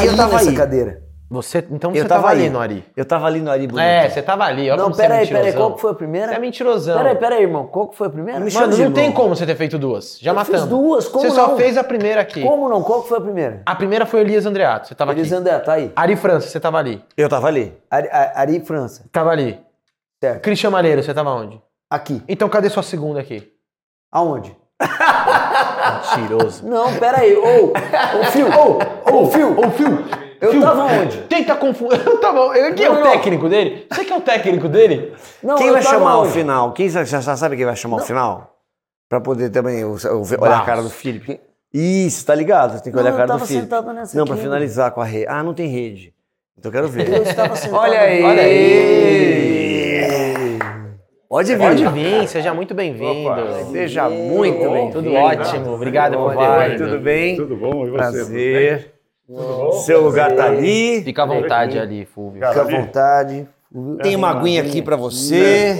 Aí eu tava nessa aí. cadeira. Você, então Eu você tava tava ali aí. no Ari. Eu tava ali no Ari Bonito. É, você tava ali. Olha Não, como você é peraí, peraí, mentirosão. qual que foi a primeira? Você é mentirosão. Peraí, peraí, irmão, qual que foi a primeira? Me Mano, não tem como você ter feito duas. Já Eu matamos. fiz duas, como Você só não? fez a primeira aqui. Como não? Qual que foi a primeira? A primeira foi o Elias Andreato. Você tava Elis aqui. André, tá aí. Ari França, você tava ali. Eu tava ali. Ari, Ari França, Tava ali. certo. Cristian Malheiro, você tava onde? Aqui. Então cadê sua segunda aqui? Aonde? Mentiroso. Não, peraí. Ô, ô, Fio, ô, ô, Fio. Ô, Fio! Eu Fio, tava onde? Quem tá confundindo? Eu tava. Quem é Não, o não. técnico dele? Você que é o técnico dele? Não, quem eu vai chamar o onde? final? Quem já, já sabe quem vai chamar o final? Pra poder também o- o- olhar a cara do Felipe. Isso, tá ligado? Tem que Não, olhar a eu cara do tava Felipe. sentado nessa Não, aqui, pra finalizar com a rede. Ah, não tem rede. Então eu quero ver. Eu estava sentado. Olha aí. Olha aí. Pode vir. Pode vir, seja muito bem-vindo. Seja muito bem. Tudo ótimo, obrigado por vir. tudo bem? Tudo bom? E você? Prazer. Seu lugar tá ali. Fica à vontade ali, Fulvio. Fica à vontade. Tem uma aguinha aqui pra você.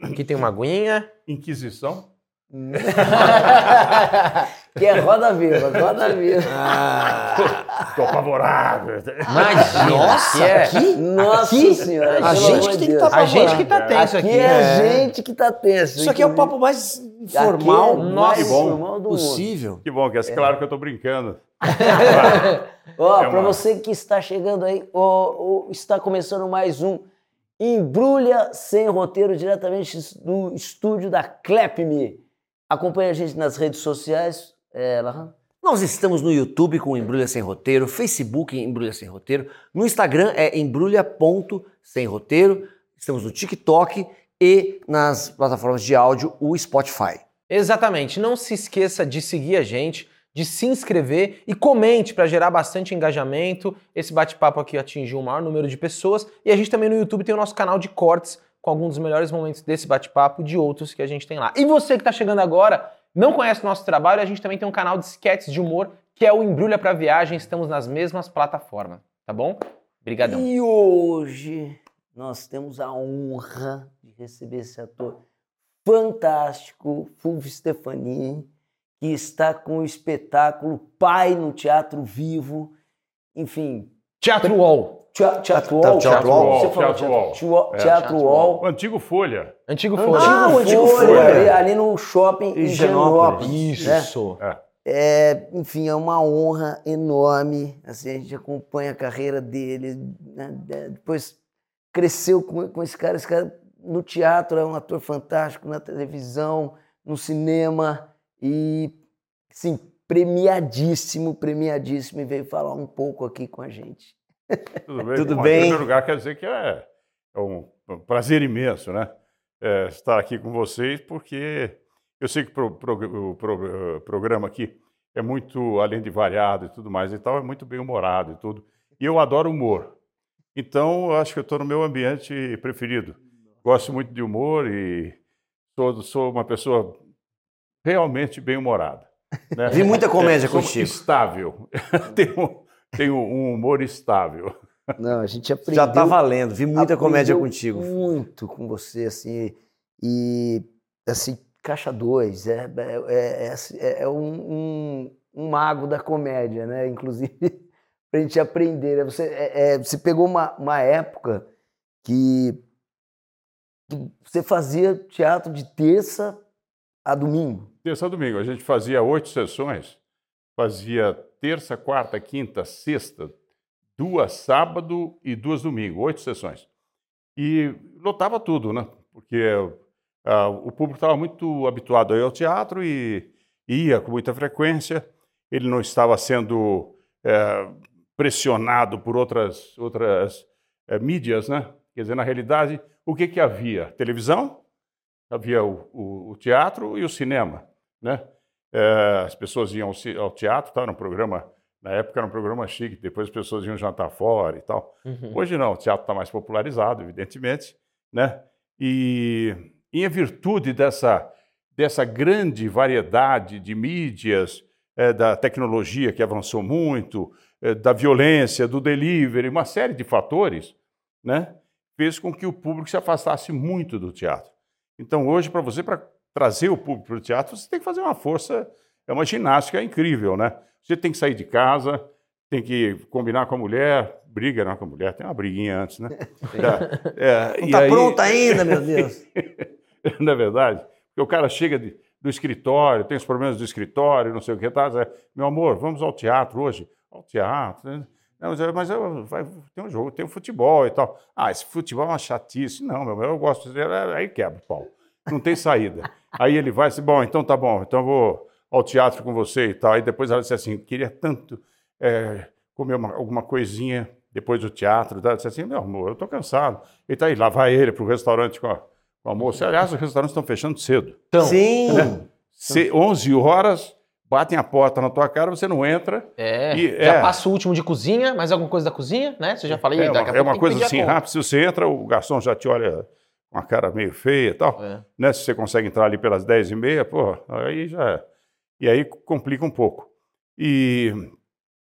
Aqui tem uma aguinha. Inquisição? Que é roda viva, roda viva. Tô apavorado. Imagina, Nossa, que é. aqui? Nossa Aqui? senhora. A gente que tem que Deus. tá A gente que tá tenso Aqui aqui. é a É. gente que tá tenso. Isso aqui é o papo mais Aqui é informal o Nossa, mais bom. formal do mundo. possível. Que bom, que é claro que eu tô brincando. Ó, É pra uma- você que está chegando aí, ó, ó, está começando mais um Embrulha Sem Roteiro, diretamente do estúdio da Clap.me. Acompanhe a gente nas redes sociais. É, Lahan? Nós estamos no YouTube com Embrulha Sem Roteiro, Facebook Embrulha Sem Roteiro, no Instagram é embrulha.sem roteiro, estamos no TikTok e nas plataformas de áudio, o Spotify. Exatamente. Não se esqueça de seguir a gente, de se inscrever e comente para gerar bastante engajamento. Esse bate-papo aqui atingiu o maior número de pessoas. E a gente também no YouTube tem o nosso canal de cortes com alguns dos melhores momentos desse bate-papo e de outros que a gente tem lá. E você que está chegando agora, não conhece o nosso trabalho, a gente também tem um canal de sketches de humor que é o Embrulha para Viagem. Estamos nas mesmas plataformas, tá bom? Obrigadão. E hoje nós temos a honra de receber esse ator fantástico, Fulvio Stefani, que está com o espetáculo Pai no Teatro Vivo. Enfim, Teatro Wall. Tea- Teatro Wall? Teatro Wall, Você falou Teatro Wall. Teatro, É. O antigo Folha. Antigo Ah, Folha. o Antigo Folha. Ali, no shopping Em Higienópolis. Né? Isso. É, enfim, é uma honra enorme. Assim, a gente acompanha a carreira dele. né? De- Depois cresceu com, com esse cara. Esse cara no teatro é um ator fantástico, na televisão, no cinema. E, assim, premiadíssimo, premiadíssimo. E veio falar um pouco aqui com a gente. Tudo bem? Tudo Bom, bem. Em primeiro lugar, quer dizer que é, é um prazer imenso, né? É, estar aqui com vocês, porque eu sei que pro- pro- o pro- eh, programa aqui é muito, além de variado e tudo mais e tal, é muito bem humorado e tudo. E eu adoro humor. Então, acho que eu estou no meu ambiente preferido. Gosto muito de humor e sou, sou uma pessoa realmente bem humorada. né? Vi muita comédia sou contigo. Estável. tenho, tenho um humor estável. Não, a gente aprendeu. Já tá valendo, vi muita comédia contigo. Muito com você, assim. E, assim, Caixa 2 é, é, é, é- é um, um, um mago da comédia, né? Inclusive, pra gente aprender. né? Você, é, é, você pegou uma, uma época que, que você fazia teatro de terça a domingo. Terça a domingo. A gente fazia oito sessões. Fazia terça, quarta, quinta, sexta, duas sábado e duas domingo. Oito sessões. E lotava tudo, né? Porque ah, o público estava muito habituado ao teatro e ia com muita frequência. Ele não estava sendo eh, pressionado por outras, outras eh, mídias, né? Quer dizer, na realidade, o que, que havia? Televisão, havia o, o- o teatro e o cinema, né? Eh, as pessoas iam ao, teatro, tá? era um programa, na época era um programa chique, depois as pessoas iam jantar fora e tal. Uhum. Hoje não, o teatro está mais popularizado, evidentemente, né? E em virtude dessa, dessa grande variedade de mídias, eh, da tecnologia que avançou muito, eh, da violência, do delivery, uma série de fatores, né? Fez com que o público se afastasse muito do teatro. Então, hoje, para você, para trazer o público para o teatro, você tem que fazer uma força, é uma ginástica incrível, né? Você tem que sair de casa, tem que combinar com a mulher, briga não com a mulher, tem uma briguinha antes, né? É, Não e tá aí- pronta ainda, meu Deus. não é verdade? Porque o cara chega de- do escritório, tem os problemas do escritório, não sei o que, tá? Meu amor, vamos ao teatro hoje. Ao teatro, né? Não, mas, mas eu- vai- tem um jogo, tem um futebol e tal. Ah, esse futebol é uma chatice. Não, meu, eu gosto de. Aí quebra o pau. Não tem saída. Aí ele vai assim, bom, então tá bom, então eu vou ao teatro com você e tal. Aí depois ela disse assim, queria tanto é, comer uma- alguma coisinha depois do teatro. Tá? Eu disse assim, meu amor, eu tô cansado. E tá aí, lá vai ele pro restaurante com a, com a moça. Aliás, os restaurantes estão fechando cedo. Então, Sim. Se, 11 horas, batem a porta na tua cara, você não entra. é, E- já é. passa o último de cozinha, mais alguma coisa da cozinha, né? Você já falei, É uma, daqui a é pouco uma tem que coisa assim rápida. Se você entra, o garçom já te olha com a cara meio feia e tal. É. Né? Se você consegue entrar ali pelas 10 e meia, pô, aí já é. E aí complica um pouco. E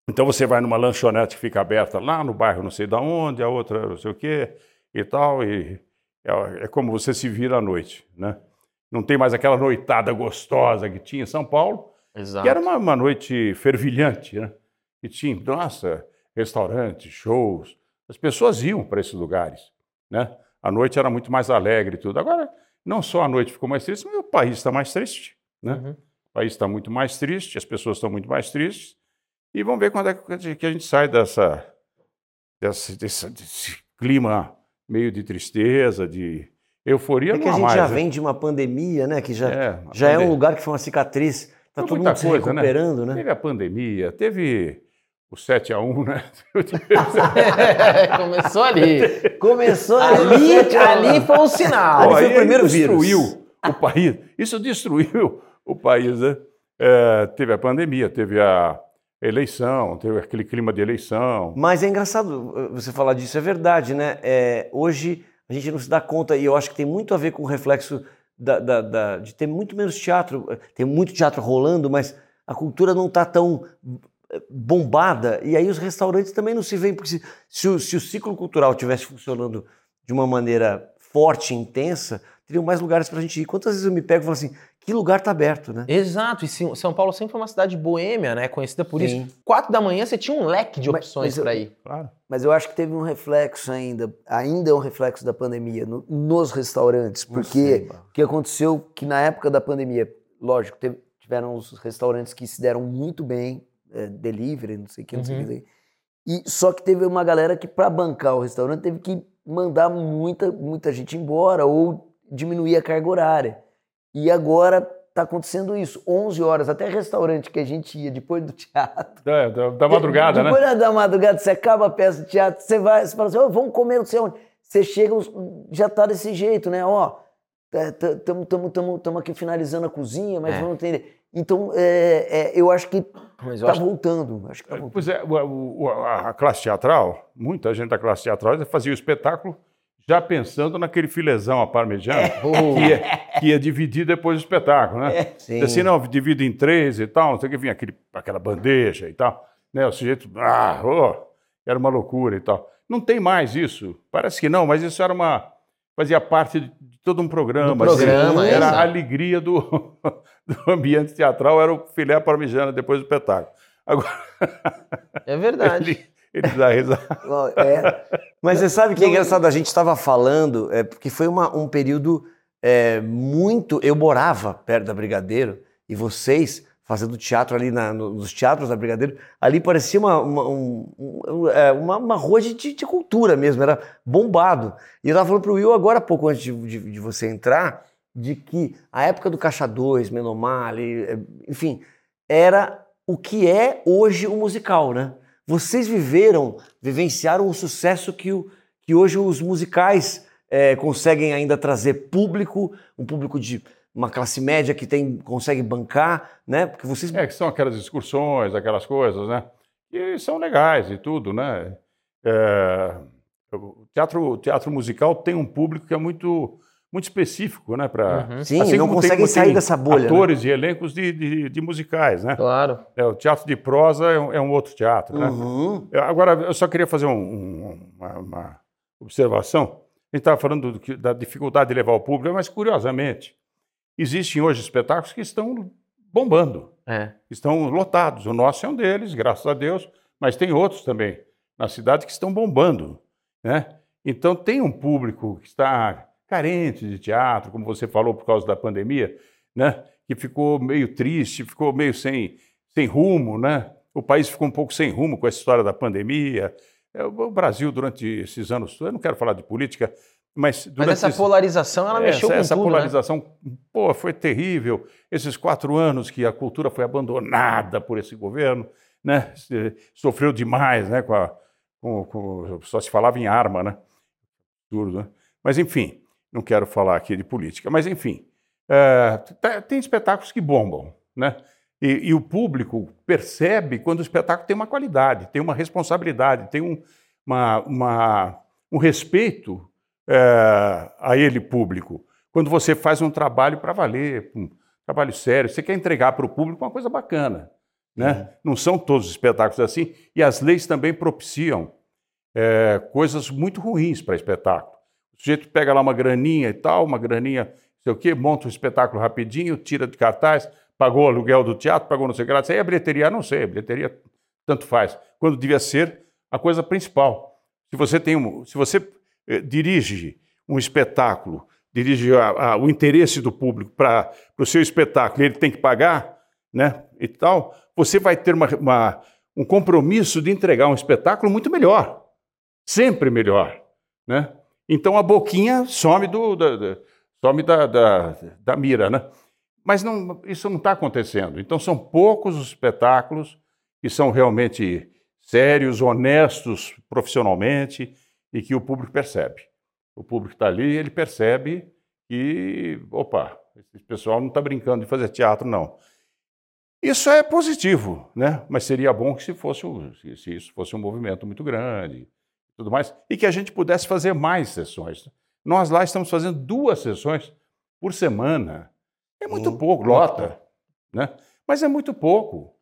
então você vai numa lanchonete que fica aberta lá no bairro não sei da onde, a outra não sei o quê e tal, e é, é como você se vira à noite, né? Não tem mais aquela noitada gostosa que tinha em São Paulo, Exato. que era uma, uma noite fervilhante, né? E tinha, nossa, restaurantes, shows. As pessoas iam para esses lugares, né? A noite era muito mais alegre e tudo. Agora, não só a noite ficou mais triste, mas o país está mais triste, né? Uhum. O país está muito mais triste, as pessoas estão muito mais tristes. E vamos ver quando é que a gente- sai dessa, dessa- desse, desse clima meio de tristeza, de euforia. É que a gente mais, já né? vem de uma pandemia, né? Que já É, já é um pandemia. lugar que foi uma cicatriz. Tá Foi todo mundo se coisa, né? recuperando, né? Teve a pandemia, teve o 7 a 1 né? Começou ali. Começou ali, ali, foi um sinal. Ali foi o aí primeiro destruiu vírus. o país. Isso destruiu o país, né? É, teve a pandemia, teve a eleição, teve aquele clima de eleição. Mas é engraçado uh, você falar disso, é verdade, né? É, hoje a gente não se dá conta, e eu acho que tem muito a ver com o reflexo da- da- da- de ter muito menos teatro. Tem muito teatro rolando, mas a cultura não está tão eh, bombada, e aí os restaurantes também não se veem, porque se, se o, se o ciclo cultural tivesse funcionando de uma maneira forte e intensa, teriam mais lugares para a gente ir. Quantas vezes eu me pego e falo assim, que lugar está aberto, né? Exato, e São São Paulo sempre foi uma cidade boêmia, né? Conhecida por Sim. isso. Quatro da manhã você tinha um leque de opções mas eu- pra ir. Claro. Mas eu acho que teve um reflexo ainda, ainda é um reflexo da pandemia no- nos restaurantes, porque sei, o que aconteceu que na época da pandemia, lógico, teve- tiveram os restaurantes que se deram muito bem, é, delivery, não sei o que, não sei o Uhum. que. E só que teve uma galera que para bancar o restaurante teve que mandar muita muita gente embora ou diminuir a carga horária. E agora tá acontecendo isso, 11 horas, até restaurante que a gente ia depois do teatro Da, da- da madrugada, né? depois da madrugada, você acaba a peça de teatro, você vai, você fala assim, "Ô, vamos comer não sei onde. Você chega, já tá desse jeito, né? Ó, estamos aqui finalizando a cozinha, mas É. vamos entender. Então, é, é, eu acho que tá acho voltando. Acho que tá voltando. Pois é, o- o- a, a classe teatral, muita gente da classe teatral fazia o espetáculo já pensando naquele filezão a parmegiana que, ia, que ia dividir depois do espetáculo, né? Sim. Assim, não, divide em três e tal, não sei o que, vinha aquele, aquela bandeja e tal. Né? O sujeito, ah, ô, era uma loucura e tal. Não tem mais isso. Parece que não, mas isso era uma. Fazia parte de todo um programa. Programa, assim, era exato. a alegria do, do ambiente teatral, era o filé parmegiana depois do espetáculo. Agora, É verdade. ele, ele dá risada. É, Mas você sabe que é engraçado, a gente estava falando, é, porque foi uma- um período é, muito. Eu morava perto da Brigadeiro e vocês fazendo teatro ali na- no- nos teatros da Brigadeiro, ali parecia uma, uma, um- um- é, uma, uma rua de, de- cultura mesmo, era bombado. E eu estava falando para o Will agora há pouco, antes de, de- de você entrar, de que a época do Caixa 2, Menomar, é, enfim, era o que é hoje o musical, né? Vocês viveram, vivenciaram o sucesso que, o, que hoje os musicais eh, conseguem ainda trazer público, um público de uma classe média que tem, consegue bancar, né? Porque vocês. É, que são aquelas excursões, aquelas coisas, né? E são legais e tudo, né? É, o teatro, o teatro musical tem um público que é muito, muito específico, né? Pra, Uhum. Sim, assim não conseguem sair dessa bolha. né? Atores e elencos de, de, de musicais, né? Claro. É, o teatro de prosa é um, é um outro teatro, né? Uhum. Eu- Agora, eu só queria fazer um- um- uma, uma observação. A gente estava falando do da dificuldade de levar o público, mas curiosamente, existem hoje espetáculos que estão bombando É. estão lotados. O nosso é um deles, graças a Deus, mas tem outros também na cidade que estão bombando, né? Então tem um público que está carente de teatro, como você falou, por causa da pandemia, né? Que ficou meio triste, ficou meio sem, sem rumo, né? O país ficou um pouco sem rumo com essa história da pandemia. É, o Brasil, durante esses anos, eu não quero falar de política, mas, mas essa esse... polarização, ela mexeu essa, com essa tudo, né? polarização, né? pô, foi terrível. Esses quatro anos que a cultura foi abandonada por esse governo, né? Sofreu demais, né? Com a, com, com, só se falava em arma, né? Tudo, né? Mas enfim, não quero falar aqui de política, mas enfim, é, tem espetáculos que bombam, né? E, e, o público percebe quando o espetáculo tem uma qualidade, tem uma responsabilidade, tem um, uma, uma, um respeito é, a ele público. Quando você faz um trabalho para valer, um trabalho sério, você quer entregar para o público uma coisa bacana. Né? Uhum. Não são todos os espetáculos assim, e as leis também propiciam é, coisas muito ruins para espetáculo. O sujeito pega lá uma graninha e tal, uma graninha, sei o quê, monta um espetáculo rapidinho, tira de cartaz, pagou o aluguel do teatro, pagou não sei o que lá. Aí a bilheteria, não sei, bilheteria tanto faz. Quando devia ser a coisa principal. Se você tem um, se você eh, dirige um espetáculo, dirige a, a, o interesse do público para o seu espetáculo, ele tem que pagar, né, e tal, você vai ter uma, uma, um compromisso de entregar um espetáculo muito melhor, sempre melhor, né? Então a boquinha some do, da, da some da, da, da, mira, né? Mas não, isso não está acontecendo. Então são poucos os espetáculos que são realmente sérios, honestos profissionalmente e que o público percebe. O público está ali, ele percebe que, opa, esse pessoal não está brincando de fazer teatro, não. Isso é positivo, né? Mas seria bom que se fosse se, se isso fosse um movimento muito grande, tudo mais, e que a gente pudesse fazer mais sessões. Nós lá estamos fazendo duas sessões por semana. É muito hum, pouco, lota, né? Mas é muito pouco,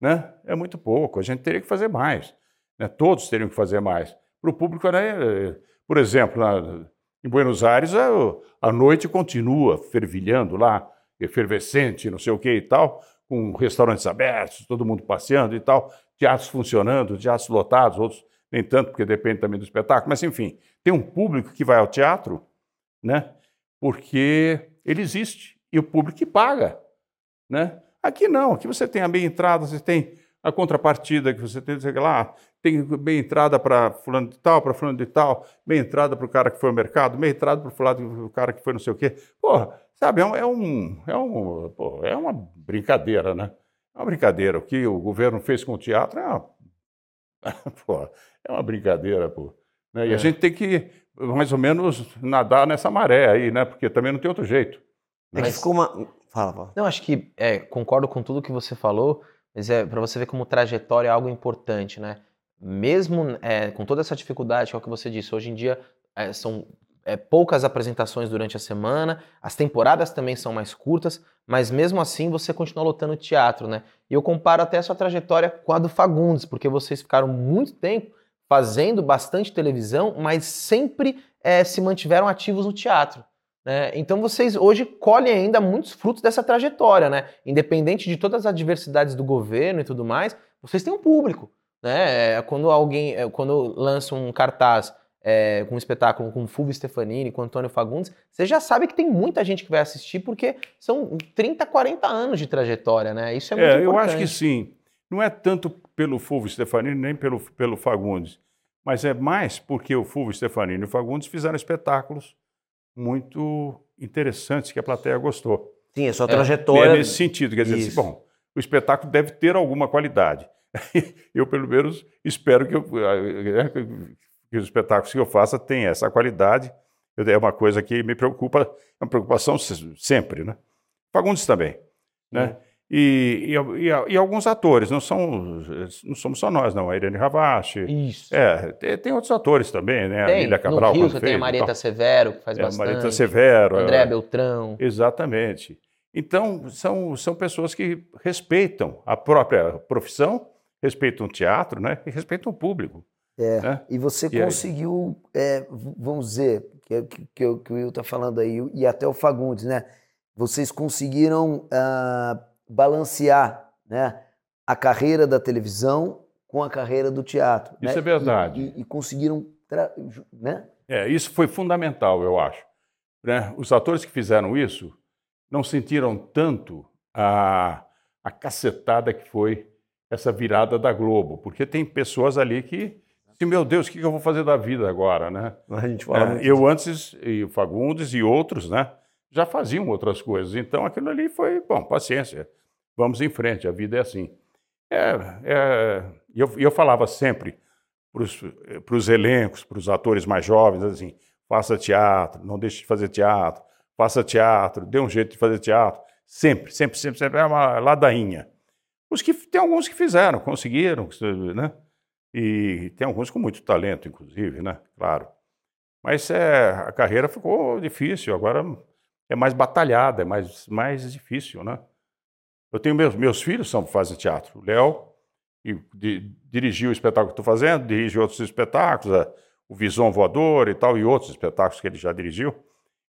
né? É muito pouco. A gente teria que fazer mais, né? Todos teriam que fazer mais para o público. Né? Por exemplo, na, em Buenos Aires, a, a, noite continua fervilhando lá, efervescente, não sei o que e tal, com restaurantes abertos, todo mundo passeando e tal, teatros funcionando, teatros lotados, outros nem tanto, porque depende também do espetáculo, mas enfim, tem um público que vai ao teatro, né? Porque ele existe e o público que paga, né? Aqui não, aqui você tem a meia entrada, você tem a contrapartida que você tem, sei lá, tem bem entrada para fulano de tal, para fulano de tal, bem entrada para o cara que foi ao mercado, bem entrada para o cara que foi não sei o quê. Porra, sabe, é um, é, um, é, um, pô, é uma brincadeira, né? É uma brincadeira. O que o governo fez com o teatro é uma, pô, é uma brincadeira, pô. Né? E é. a gente tem que, mais ou menos, nadar nessa maré aí, né? Porque também não tem outro jeito. É que ficou uma... Fala, fala. Não, acho que é, concordo com tudo que você falou. Mas é para você ver como trajetória é algo importante, né? Mesmo é, com toda essa dificuldade, que é o que você disse, hoje em dia é, são é, poucas apresentações durante a semana, as temporadas também são mais curtas, mas mesmo assim você continua lotando teatro, né? E eu comparo até a sua trajetória com a do Fagundes, porque vocês ficaram muito tempo fazendo bastante televisão, mas sempre é, se mantiveram ativos no teatro. Né? Então vocês hoje colhem ainda muitos frutos dessa trajetória, né? Independente de todas as adversidades do governo e tudo mais, vocês têm um público. Né? É, quando alguém, é, quando lança um cartaz é, com um espetáculo com o Fulvio Stefanini, com o Antônio Fagundes, você já sabe que tem muita gente que vai assistir, porque são 30, 40 anos de trajetória, né? Isso é muito é, importante. Eu acho que sim. Não é tanto pelo Fulvio Stefanini, nem pelo, pelo Fagundes, mas é mais porque o Fulvio Stefanini e o Fagundes fizeram espetáculos muito interessantes que a plateia gostou. Sim, a sua trajetória. É, é nesse sentido, quer dizer, assim, bom, o espetáculo deve ter alguma qualidade. eu, pelo menos, espero que, eu, é, que os espetáculos que eu faça tenham essa qualidade. É uma coisa que me preocupa, é uma preocupação sempre, né? Fagundes também, né? E, e, e, alguns atores, não, são, não somos só nós, não. A Irene Ravache. Isso. É, tem, tem outros atores também, né? Tem, a Lília Cabral. No Rio, você tem a Marieta Severo, que faz é, bastante. Marieta Severo. André é, Beltrão. Exatamente. Então, são, são pessoas que respeitam a própria profissão, respeitam o teatro, né? E respeitam o público. É, né? e você e conseguiu, é, vamos dizer, que, que, que, o Will está falando aí, e até o Fagundes, né? Vocês conseguiram... Uh, balancear né, a carreira da televisão com a carreira do teatro. Isso né? é verdade. E, e- e conseguiram, né? É, isso foi fundamental, eu acho. né? Os atores que fizeram isso não sentiram tanto a, a cacetada que foi essa virada da Globo, porque tem pessoas ali que, assim, meu Deus, o que eu vou fazer da vida agora, né? A gente É, eu antes, e o Fagundes e outros, né, já faziam outras coisas. Então aquilo ali foi, bom, paciência, vamos em frente, a vida é assim. É, é, eu, eu falava sempre para os elencos, para os atores mais jovens, assim, faça teatro, não deixe de fazer teatro, faça teatro, dê um jeito de fazer teatro. Sempre, sempre, sempre, sempre é uma ladainha. Os que, tem alguns que fizeram, conseguiram, né? E tem alguns com muito talento, inclusive, né? Claro. Mas é, a carreira ficou difícil, agora é mais batalhada, é mais, mais difícil, né? Eu tenho meus, meus filhos são, fazem teatro. O Léo di- dirigiu o espetáculo que estou fazendo, dirige outros espetáculos, é, o Visão Voador e tal, e outros espetáculos que ele já dirigiu,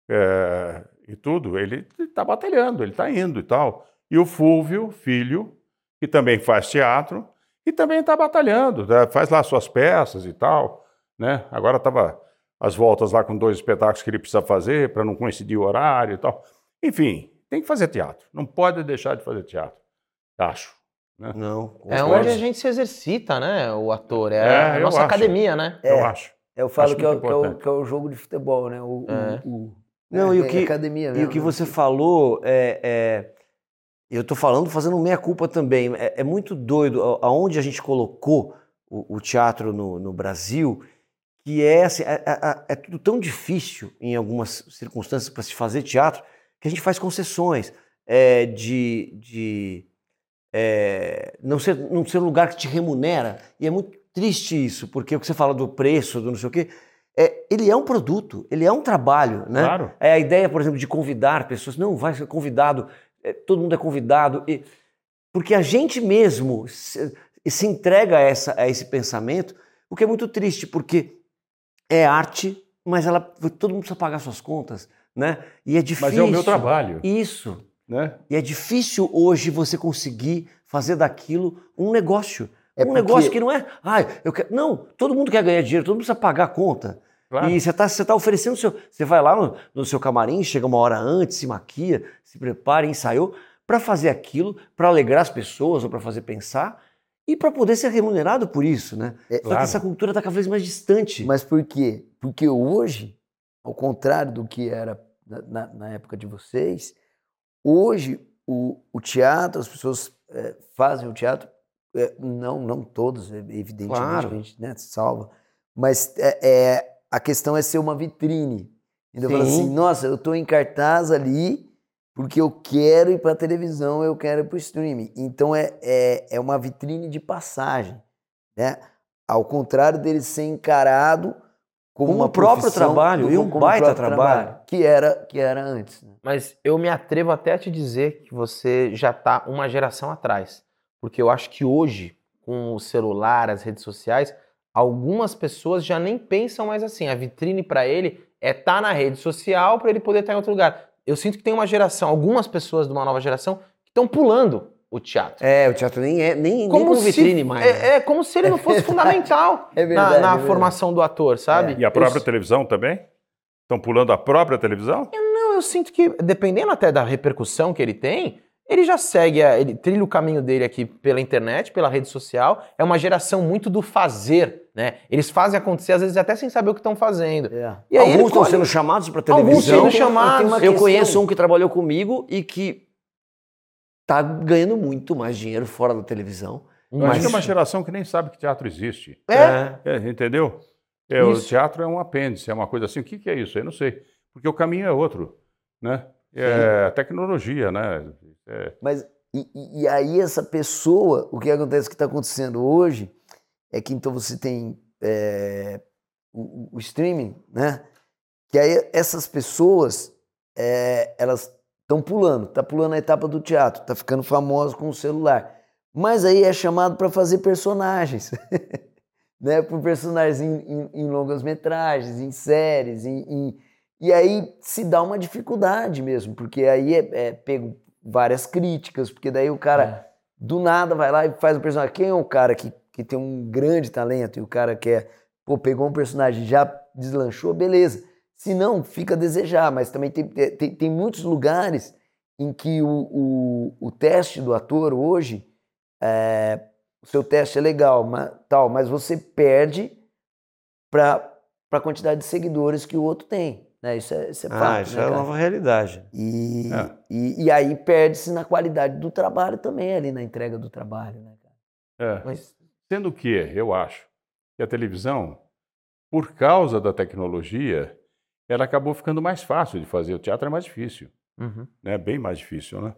é, e tudo. Ele está batalhando, ele está indo e tal. E o Fúvio, filho, que também faz teatro, e também está batalhando, né? faz lá suas peças e tal. Né? Agora estava as voltas lá com dois espetáculos que ele precisa fazer para não coincidir o horário e tal. Enfim, tem que fazer teatro. Não pode deixar de fazer teatro. Acho. Não. É onde a gente se exercita, né? O ator. É, É, a nossa acho. academia, né? É. Eu acho. Eu falo Acho que é, o- que, é o, que é o jogo de futebol, né? O, o- É. o- Não, é, e o é que- academia E mesmo, o que né? você falou é. É- eu estou falando fazendo meia culpa também. É, é muito doido aonde a gente colocou o, o teatro no, no Brasil, que é, assim, é, é- é tudo tão difícil em algumas circunstâncias para se fazer teatro que a gente faz concessões é, de, de é, não, ser, não ser um lugar que te remunera. E é muito triste isso, porque o que você fala do preço, do não sei o quê, é, ele é um produto, ele é um trabalho, né? Claro. É a ideia, por exemplo, de convidar pessoas. Não, vai ser convidado, é, todo mundo é convidado. e- porque a gente mesmo se, se entrega a, essa, a esse pensamento, o que é muito triste, porque é arte, mas ela, todo mundo precisa pagar suas contas, né? E é difícil. Mas é o meu trabalho. Isso. Né? E é difícil hoje você conseguir fazer daquilo um negócio. É um porque- negócio que não é. Ai, eu quero. Não, todo mundo quer ganhar dinheiro, todo mundo precisa pagar a conta. Claro. E você está você tá oferecendo o seu. Você vai lá no, no seu camarim, chega uma hora antes, se maquia, se prepara, ensaiou, para fazer aquilo, para alegrar as pessoas ou para fazer pensar e para poder ser remunerado por isso, né? É, Só que claro. essa cultura está cada vez mais distante. Mas por quê? Porque hoje, ao contrário do que era na, na- na época de vocês, hoje o, o teatro, as pessoas eh, fazem o teatro, eh, não, não todos, eh, evidentemente, Claro. a gente né, salva, mas é, é- a questão é ser uma vitrine. Então fala Sim. assim, nossa, eu estou em cartaz ali porque eu quero ir para a televisão, eu quero ir para o streaming. Então é, é, é uma vitrine de passagem, né? Ao contrário dele ser encarado como, um próprio trabalho, e um baita próprio trabalho. que era que era antes. né? Mas eu me atrevo até a te dizer que você já está uma geração atrás. Porque eu acho que hoje, com o celular, as redes sociais, algumas pessoas já nem pensam mais assim. A vitrine para ele é estar na rede social para ele poder estar em outro lugar. Eu sinto que tem uma geração, algumas pessoas de uma nova geração, que estão pulando o teatro. É, o teatro nem é nem, nem como vitrine se, mais. né? É, é como se ele não fosse fundamental É na- verdade, na, é verdade. formação do ator, sabe? E a própria Eu- televisão também? Estão pulando a própria televisão? Não, eu sinto que, dependendo até da repercussão que ele tem, ele já segue, a- ele trilha o caminho dele aqui pela internet, pela rede social. É uma geração muito do fazer, né? Eles fazem acontecer, às vezes até sem saber o que estão fazendo. É. E aí Alguns estão colhe- sendo chamados para Alguns televisão. sendo Tem- chamados. Eu questão- conheço um que trabalhou comigo e que tá ganhando muito mais dinheiro fora da televisão. Eu acho Mas- que é uma geração que nem sabe que teatro existe. É, É, entendeu? É, o teatro é um apêndice, é uma coisa assim. O que, que é isso? Eu não sei. Porque o caminho é outro, né? É a tecnologia, né? É, Mas e, e- e aí essa pessoa, o que acontece que está acontecendo hoje é que então você tem é, o, o streaming, né? Que aí essas pessoas é, elas estão pulando, tá pulando a etapa do teatro, tá ficando famoso com o celular, mas aí é chamado para fazer personagens, né? Por personagens em, em- em longas metragens, em séries, em, em- e aí se dá uma dificuldade mesmo, porque aí é, é pego várias críticas, porque daí o cara do nada vai lá e faz o personagem. Quem é o cara que que tem um grande talento e o cara quer, pô, pegou um personagem já deslanchou, beleza. Se não, fica a desejar, mas também tem, tem, tem muitos lugares em que o, o, o teste do ator hoje, é, o seu teste é legal, mas, tal, mas você perde para a quantidade de seguidores que o outro tem. Né? Isso é, isso é Ah, fato. isso né, é a nova realidade. E, É. e, e aí perde-se na qualidade do trabalho também, ali na entrega do trabalho. Né, cara? É. Mas Sendo que, eu acho, que a televisão, por causa da tecnologia, ela acabou ficando mais fácil de fazer. O teatro é mais difícil, Uhum. né? bem mais difícil. Né?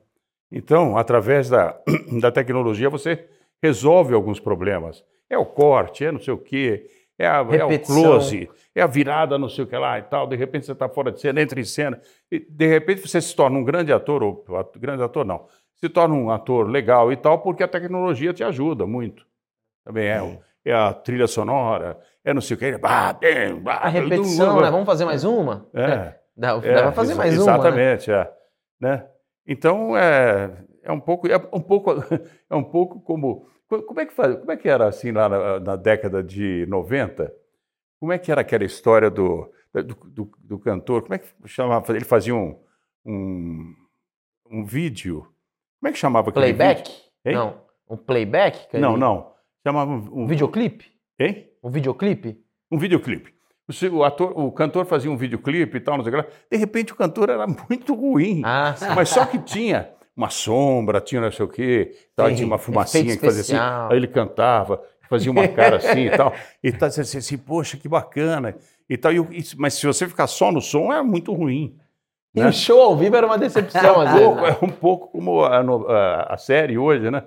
Então, através da, da tecnologia, você resolve alguns problemas. É o corte, é não sei o quê, é, a, é o close, é a virada não sei o que lá e tal. De repente você está fora de cena, entra em cena. E, de repente você se torna um grande ator, ou grande ator não, se torna um ator legal e tal, porque a tecnologia te ajuda muito. Também é, o- é a trilha sonora, é não sei o que. Bah, bem, bah, A repetição, né? Vamos fazer mais uma? É. Dá, dá É, pra fazer exa- mais uma, né? Exatamente, é. Né? Então, é, é, um pouco, é um pouco, é um pouco como... co- Como é que, faz, como é que era assim lá na, na década de 90? Como é que era aquela história do, do, do- do cantor? Como é que chamava? Ele fazia um, um, um vídeo. Como é que chamava aquele Playback? vídeo? Não. Um playback? que Não, não. Chamava um, Um videoclipe? Hein? Um videoclipe? Um videoclipe. O, ator, o cantor fazia um videoclipe e tal, não sei o que lá. De repente o cantor era muito ruim. Ah. Mas só que tinha uma sombra, tinha não sei o quê, tal, Sim, tinha uma fumacinha que fazia assim. Aí ele cantava, fazia uma cara assim e tal. E tá dizendo assim, assim, poxa, que bacana. E tal, e e- mas se você ficar só no som, é muito ruim. E né? o show ao vivo era uma decepção, às vezes. né? é um pouco como a, a- a série hoje, né?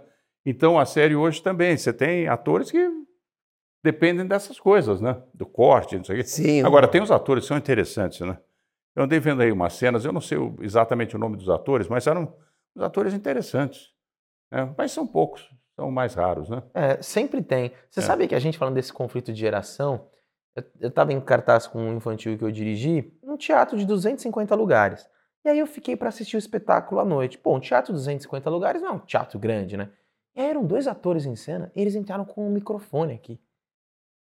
Então, a série hoje também, você tem atores que dependem dessas coisas, né? Do corte, não sei o quê. Sim. Agora, tem os atores que são interessantes, né? Eu andei vendo aí umas cenas, eu não sei exatamente o nome dos atores, mas eram os atores interessantes. né? Mas são poucos, são mais raros, né? É, sempre tem. Você É. sabe que a gente falando desse conflito de geração, eu, eu tava em cartaz com um infantil que eu dirigi, num teatro de 250 lugares. E aí eu fiquei para assistir o espetáculo à noite. Pô, um teatro de 250 lugares não é um teatro grande, né? E aí eram dois atores em cena, e eles entraram com um microfone aqui.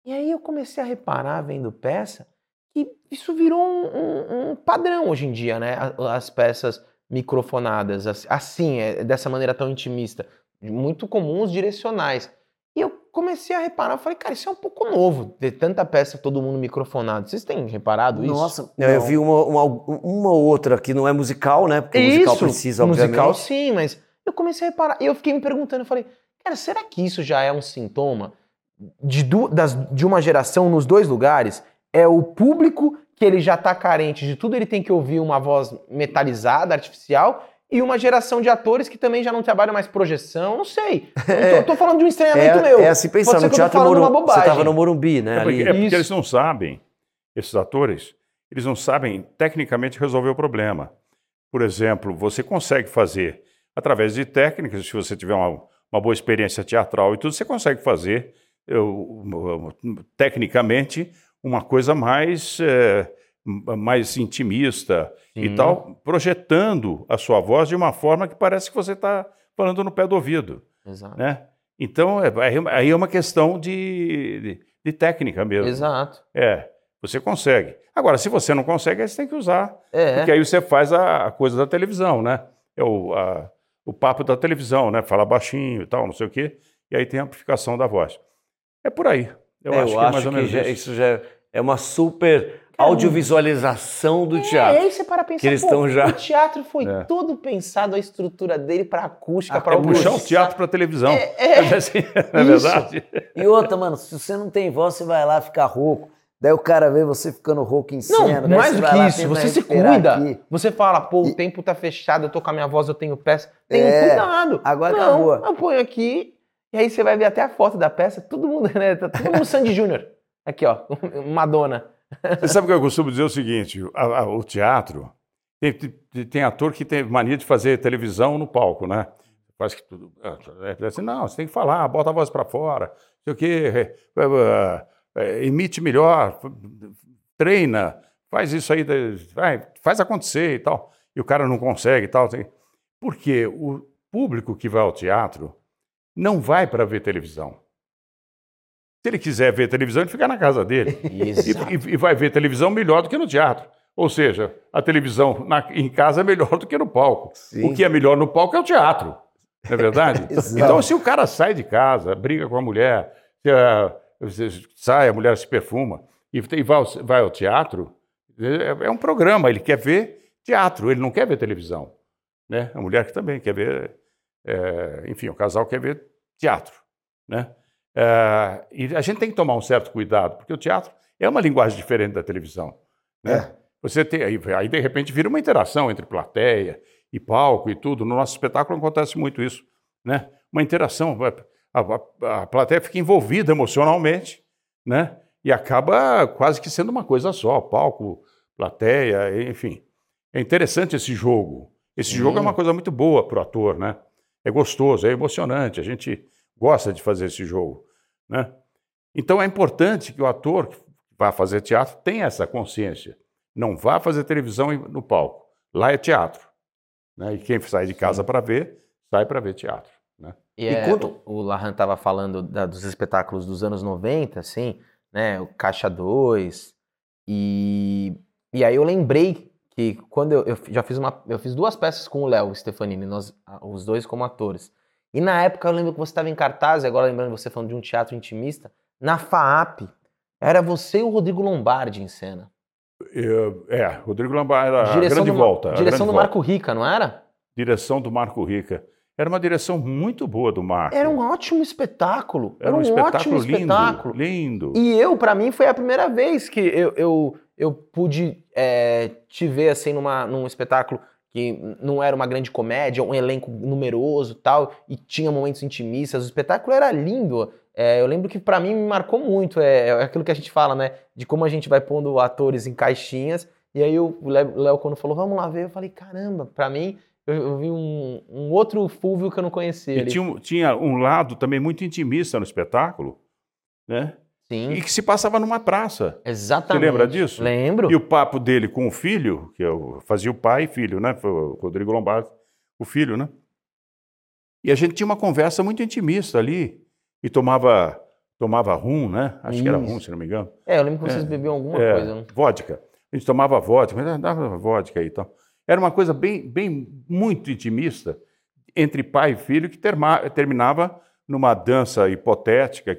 E aí eu comecei a reparar, vendo peça, que isso virou um, um- um padrão hoje em dia, né? As peças microfonadas, as- assim, é, dessa maneira tão intimista. Muito comuns direcionais. E eu comecei a reparar, eu falei, cara, isso é um pouco novo, ter tanta peça, todo mundo microfonado. Vocês têm reparado isso? Nossa, Não, eu vi uma, uma, uma outra que não é musical, né? Porque o musical Isso, precisa, musical obviamente. sim, mas eu comecei a reparar, e eu fiquei me perguntando, eu falei, cara, será que isso já é um sintoma de, du- das- de uma geração nos dois lugares? É o público que ele já tá carente de tudo, ele tem que ouvir uma voz metalizada, artificial, e uma geração de atores que também já não trabalham mais projeção, não sei. Eu tô, tô falando de um estranhamento meu. É, é assim pensando, no eu Teatro Morumbi, você estava no Morumbi, né? É porque, ali. é porque eles não sabem, esses atores, eles não sabem tecnicamente resolver o problema. Por exemplo, você consegue fazer, através de técnicas, se você tiver uma, uma boa experiência teatral e tudo, você consegue fazer, eu, tecnicamente, uma coisa mais, eh, mais intimista e Sim. tal, projetando a sua voz de uma forma que parece que você está falando no pé do ouvido Exato. né? Então, é, aí- é uma questão de, de, de técnica mesmo. Exato. É, você consegue. Agora, se você não consegue, aí você tem que usar. É. Porque aí você faz a, a coisa da televisão, né? É o, a- o papo da televisão, né? Fala baixinho e tal, não sei o quê. E aí tem a amplificação da voz. É por aí. Eu, É, acho que é mais ou menos isso. isso já é uma super audiovisualização do É, teatro. aí você para pensar, Que eles pô, estão já- o teatro foi É. todo pensado, a estrutura dele para acústica, Ah, para é É puxar o teatro para televisão. É, é. assim, não é Isso. verdade? E outra, mano, se você não tem voz, você vai lá ficar rouco. Daí o cara vê você ficando rouco em cena. Não, daí mais você do vai que lá, isso, você se cuida. aqui. Você fala, pô, o E- tempo tá fechado, eu tô com a minha voz, eu tenho peça. Tem É, cuidado. agora não, acabou. Eu ponho aqui, e aí você vai ver até a foto da peça, todo mundo, né? Tá todo mundo Sandy Júnior. Aqui, ó, Madonna. Você sabe que eu costumo dizer o seguinte: a- a- o teatro tem, tem- tem ator que tem mania de fazer televisão no palco, né? Faz que tudo. É, é assim, não, você tem que falar, bota a voz para fora, sei o quê, é, é, é, emite melhor, treina, faz isso aí, vai, faz acontecer e tal. E o cara não consegue e tal. tem- Porque o público que vai ao teatro não vai para ver televisão. Se ele quiser ver televisão, ele fica na casa dele. E, e- vai ver televisão melhor do que no teatro. Ou seja, a televisão na- em casa é melhor do que no palco. Sim. O que é melhor no palco é o teatro. Não é verdade? Então, se o cara sai de casa, briga com a mulher, se a- se sai, a mulher se perfuma e, e vai, ao, vai ao teatro, é, é um programa, ele quer ver teatro, ele não quer ver televisão. Né? A mulher que também quer ver, é, enfim, o casal quer ver teatro. Né? É, e a gente tem que tomar um certo cuidado, porque o teatro é uma linguagem diferente da televisão. Né? É. Você tem, aí, aí, de repente, vira uma interação entre plateia e palco e tudo. No nosso espetáculo acontece muito isso. Né? Uma interação. A, a- a plateia fica envolvida emocionalmente né? e acaba quase que sendo uma coisa só: palco, plateia, enfim. É interessante esse jogo. Esse jogo é uma coisa muito boa para o ator, né? É gostoso, é emocionante. A gente gosta de fazer esse jogo, né? Então é importante que o ator que vai fazer teatro tenha essa consciência. Não vá fazer televisão no palco. Lá é teatro. Né? E quem sai de casa para ver, sai para ver teatro. Né? E, E é, quanto- o, Lahan estava falando da- dos espetáculos dos anos 90, assim, né? O Caixa 2. E, e aí eu lembrei que quando eu, eu já fiz uma. Eu fiz duas peças com o Léo Stefanini, nós, os dois como atores. E na época eu lembro que você estava em cartaz, e agora lembrando você falando de um teatro intimista, na FAAP. Era você e o Rodrigo Lombardi em cena. Eu- é, Rodrigo Lombardi era a grande do, volta. Direção grande do volta. Marco Rica, não era? Direção do Marco Rica. Era uma direção muito boa do Marco. Era um ótimo espetáculo. Era um espetáculo ótimo lindo. espetáculo. Lindo. E eu, pra mim, foi a primeira vez que eu, eu, eu pude é, te ver assim numa, num espetáculo que não era uma grande comédia, um elenco numeroso tal, e tinha momentos intimistas. O espetáculo era lindo. É, eu lembro que pra mim me marcou muito. É, é aquilo que a gente fala, né? De como a gente vai pondo atores em caixinhas. E aí o Léo, quando falou, vamos lá ver, eu falei, caramba, pra mim, eu, eu vi um, um outro Fulvio que eu não conhecia. E tinha, tinha um lado também muito intimista no espetáculo, né? Sim, E que se passava numa praça. exatamente. Você lembra disso? Lembro. E o papo dele com o filho, que eu fazia o pai e filho, né? Foi o Rodrigo Lombardi, o filho, né? E a gente tinha uma conversa muito intimista ali. E tomava, tomava rum, né? Acho que era rum, Isso. se não me engano. É, eu lembro que vocês É, bebiam alguma É, coisa. né? Vodka. A gente tomava vodka, mas dava vodka aí e tal. Era uma coisa bem, bem muito intimista entre pai e filho que terma- terminava numa dança hipotética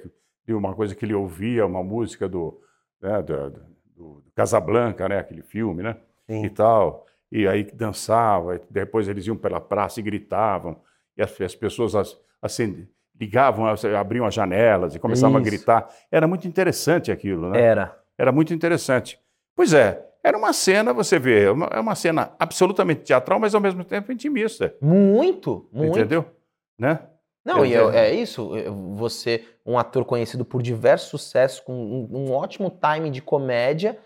de uma coisa que ele ouvia, uma música do, né, do, do- do Casablanca, né, aquele filme, né, Sim. e tal. E aí dançava, e depois eles iam pela praça e gritavam, e as, as pessoas as, acend- ligavam, as- abriam as janelas e começavam Isso. a gritar. Era muito interessante aquilo, né? Era. Era muito interessante. Pois é, era uma cena, você vê, é uma, é uma cena absolutamente teatral, mas ao mesmo tempo intimista. Muito, muito. Entendeu? Né? Não, e é, dizer- é isso. é, Você, um ator conhecido por diversos sucessos, com um, um ótimo time de comédia.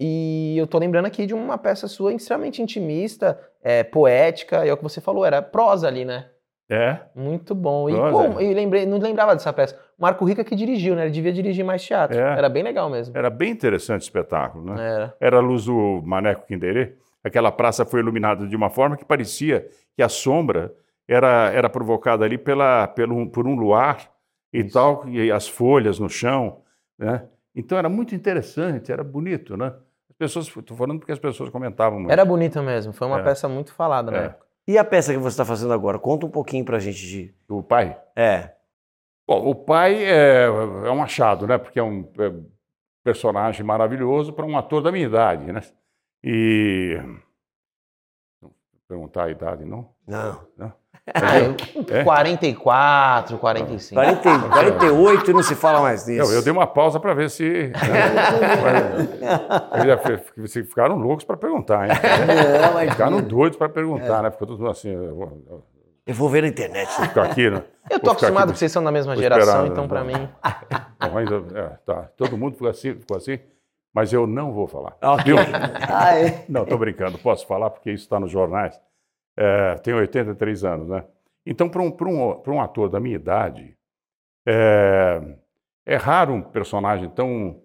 E eu tô lembrando aqui de uma peça sua extremamente intimista, é, poética, e é o que você falou, era prosa ali, né? É. Muito bom. E, Prosa. pô, lembrei, não lembrava dessa peça. Marco Rica que dirigiu, né? Ele devia dirigir mais teatro. É. Era bem legal mesmo. Era bem interessante o espetáculo, né? Era. Era a luz do Maneco Quinderê. Aquela praça foi iluminada de uma forma que parecia que a sombra era, era provocada ali pela, pelo, por um luar e Isso. tal, e as folhas no chão, né? Então era muito interessante, era bonito, né? As pessoas, estou falando porque as pessoas comentavam muito. Era bonito mesmo. Foi uma É. peça muito falada na É. época. E a peça que você está fazendo agora? Conta um pouquinho pra gente de. O pai? É. Bom, o pai é, é um achado, né? Porque é um é, personagem maravilhoso para um ator da minha idade, né? E. Perguntar a idade, não? Não. não? Ah, eu- É? 44, 45. 40, e- 48 e não se fala mais disso. Eu, eu dei uma pausa para ver se. Fi- Vocês ficaram loucos para perguntar, hein? Não, mas Ficaram doidos para perguntar, né? Ficou tudo assim. Eu vou, eu eu vou ver na internet. vou ficar aqui, né? Eu tô acostumado aqui- que vocês são da mesma geração, esperar, então né? pra mim. Bom, ainda, é, tá. Todo mundo ficou assim, ficou assim, mas eu não vou falar. Ok. Viu? É? Não, estou brincando, posso falar porque isso está nos jornais. É, tenho 83 anos, né? Então, para um, pra um, pra um ator da minha idade, é, é raro um personagem tão.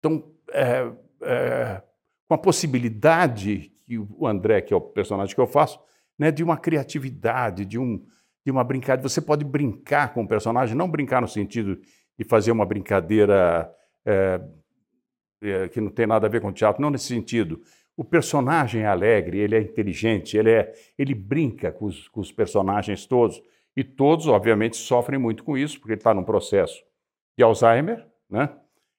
tão é, é, com a possibilidade que o André, que é o personagem que eu faço, né, de uma criatividade, de, um, de uma brincadeira. Você pode brincar com o personagem, não brincar no sentido de fazer uma brincadeira é, que não tem nada a ver com teatro, não nesse sentido. O personagem é alegre, ele é inteligente, ele, é, ele brinca com os, com os personagens todos. E todos, obviamente, sofrem muito com isso, porque ele está num processo de Alzheimer, né?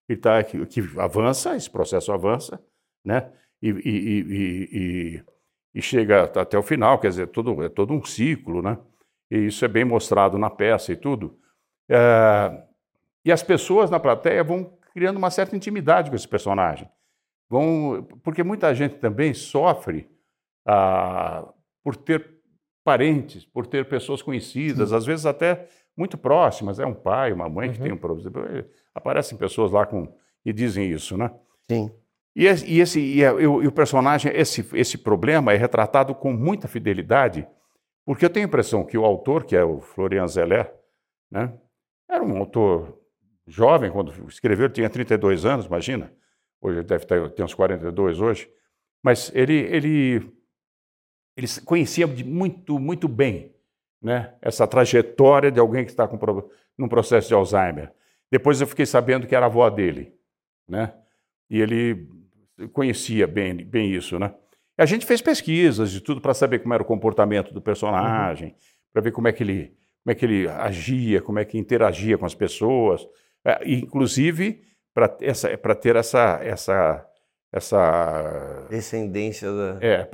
Ele tá, que, que avança, esse processo avança, né? E, e, e, e, chega até o final, quer dizer, todo, é todo um ciclo, né? E isso é bem mostrado na peça e tudo. É, e as pessoas na plateia vão criando uma certa intimidade com esse personagem. Vão, porque muita gente também sofre ah, por ter parentes, por ter pessoas conhecidas, Sim. às vezes até muito próximas, é um pai, uma mãe uhum. que tem um problema. Aparecem pessoas lá com e dizem isso, né? Sim. E, esse, e, esse, e, e o personagem, esse, esse problema é retratado com muita fidelidade, porque eu tenho a impressão que o autor, que é o Florian Zeller, né, era um autor jovem, quando escreveu, tinha 32 anos, imagina. Hoje ele deve ter, ter uns 42 hoje. Mas ele, ele, ele conhecia muito, muito bem né, essa trajetória de alguém que está com num processo de Alzheimer. Depois eu fiquei sabendo que era a avó dele. Né? E ele conhecia bem, bem isso. Né? A gente fez pesquisas de tudo para saber como era o comportamento do personagem, uhum. para ver como é que ele como é que ele agia, como é que interagia com as pessoas, inclusive para ter essa, essa, essa descendência da... É,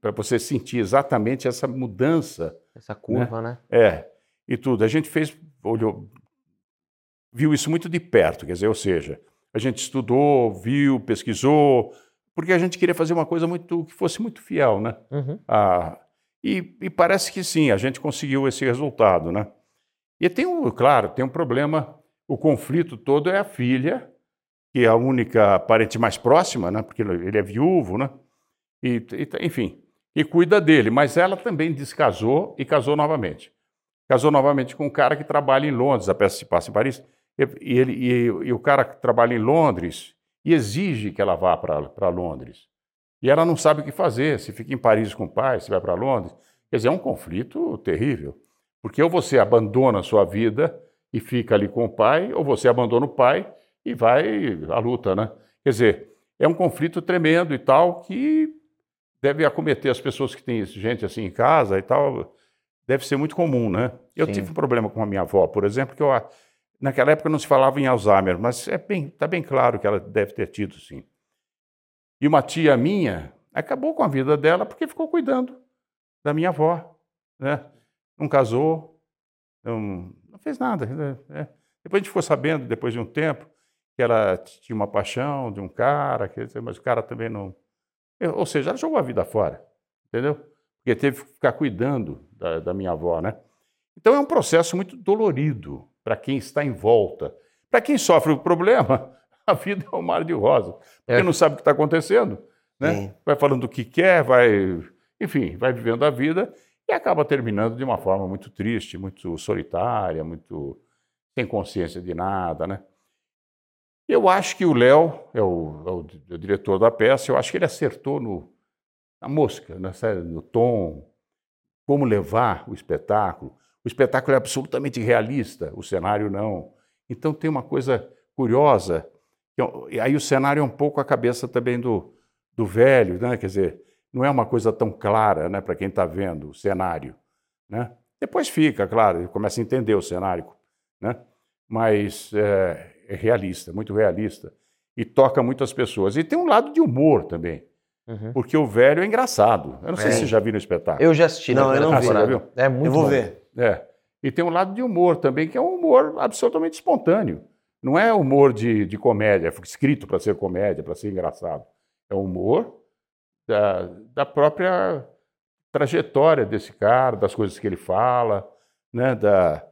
para você sentir exatamente essa mudança. Essa curva, né? né? É, e tudo. A gente fez, olhou, viu isso muito de perto, quer dizer, ou seja, a gente estudou, viu, pesquisou, porque a gente queria fazer uma coisa muito que fosse muito fiel, né? Uhum. Ah, e, e, parece que sim, a gente conseguiu esse resultado, né? E tem um, claro, tem um problema o conflito todo é a filha, que é a única parente mais próxima, né? porque ele é viúvo, né? E, e, enfim, e cuida dele. Mas ela também descasou e casou novamente. Casou novamente com um cara que trabalha em Londres, a peça se passa em Paris, e, ele, e, e o cara que trabalha em Londres e exige que ela vá para Londres. E ela não sabe o que fazer, se fica em Paris com o pai, se vai para Londres. Quer dizer, é um conflito terrível. Porque ou você abandona a sua vida e fica ali com o pai, ou você abandona o pai e vai à luta, né? Quer dizer, é um conflito tremendo e tal que deve acometer as pessoas que têm gente assim em casa e tal, deve ser muito comum, né? Eu Sim. tive um problema com a minha avó, por exemplo, que eu naquela época não se falava em Alzheimer, mas é bem, tá bem claro que ela deve ter tido sim. E uma tia minha acabou com a vida dela porque ficou cuidando da minha avó, né? Não casou, não, fez nada. Né? É. Depois a gente ficou sabendo, depois de um tempo, que ela tinha uma paixão de um cara, que, mas o cara também não. Ou seja, ela jogou a vida fora, entendeu? Porque teve que ficar cuidando da, da minha avó, né? Então é um processo muito dolorido para quem está em volta. Para quem sofre o problema, a vida é um mar de rosa. Porque é. não sabe o que está acontecendo, né? Vai falando o que quer, vai. Enfim, vai vivendo a vida e acaba terminando de uma forma muito triste, muito solitária, muito sem consciência de nada, né? Eu acho que o Léo é é é o diretor da peça, eu acho que ele acertou no, na mosca, série, no tom, como levar o espetáculo. O espetáculo é absolutamente realista, o cenário não. Então tem uma coisa curiosa, e aí o cenário é um pouco a cabeça também do, do velho, né? quer dizer, não é uma coisa tão clara né, para quem está vendo o cenário. Né? Depois fica, claro, começa a entender o cenário, né? mas é, é realista, muito realista, e toca muitas pessoas. E tem um lado de humor também. Uhum. Porque o velho é engraçado. Eu não sei é. se você já viu no espetáculo. Eu já assisti, não, eu não vi. Já viu? É muito Eu vou bom. ver. É. E tem um lado de humor também, que é um humor absolutamente espontâneo. Não é humor de, de comédia, escrito para ser comédia, para ser engraçado. É humor da, da própria trajetória desse cara, das coisas que ele fala, né, da,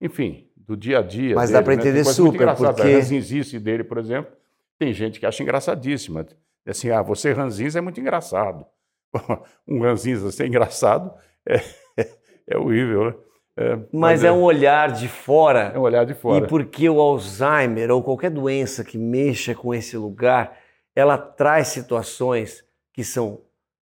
enfim, do dia a dia. Mas dele, dá para né? entender super, porque... A ranzinzice dele, por exemplo, tem gente que acha engraçadíssima. Assim, ah, você ranzinza é muito engraçado. um ranzinza ser engraçado é, é, é horrível, né? É, mas, mas é, é, um olhar de fora. É um olhar de fora. E porque o Alzheimer ou qualquer doença que mexa com esse lugar, ela traz situações que são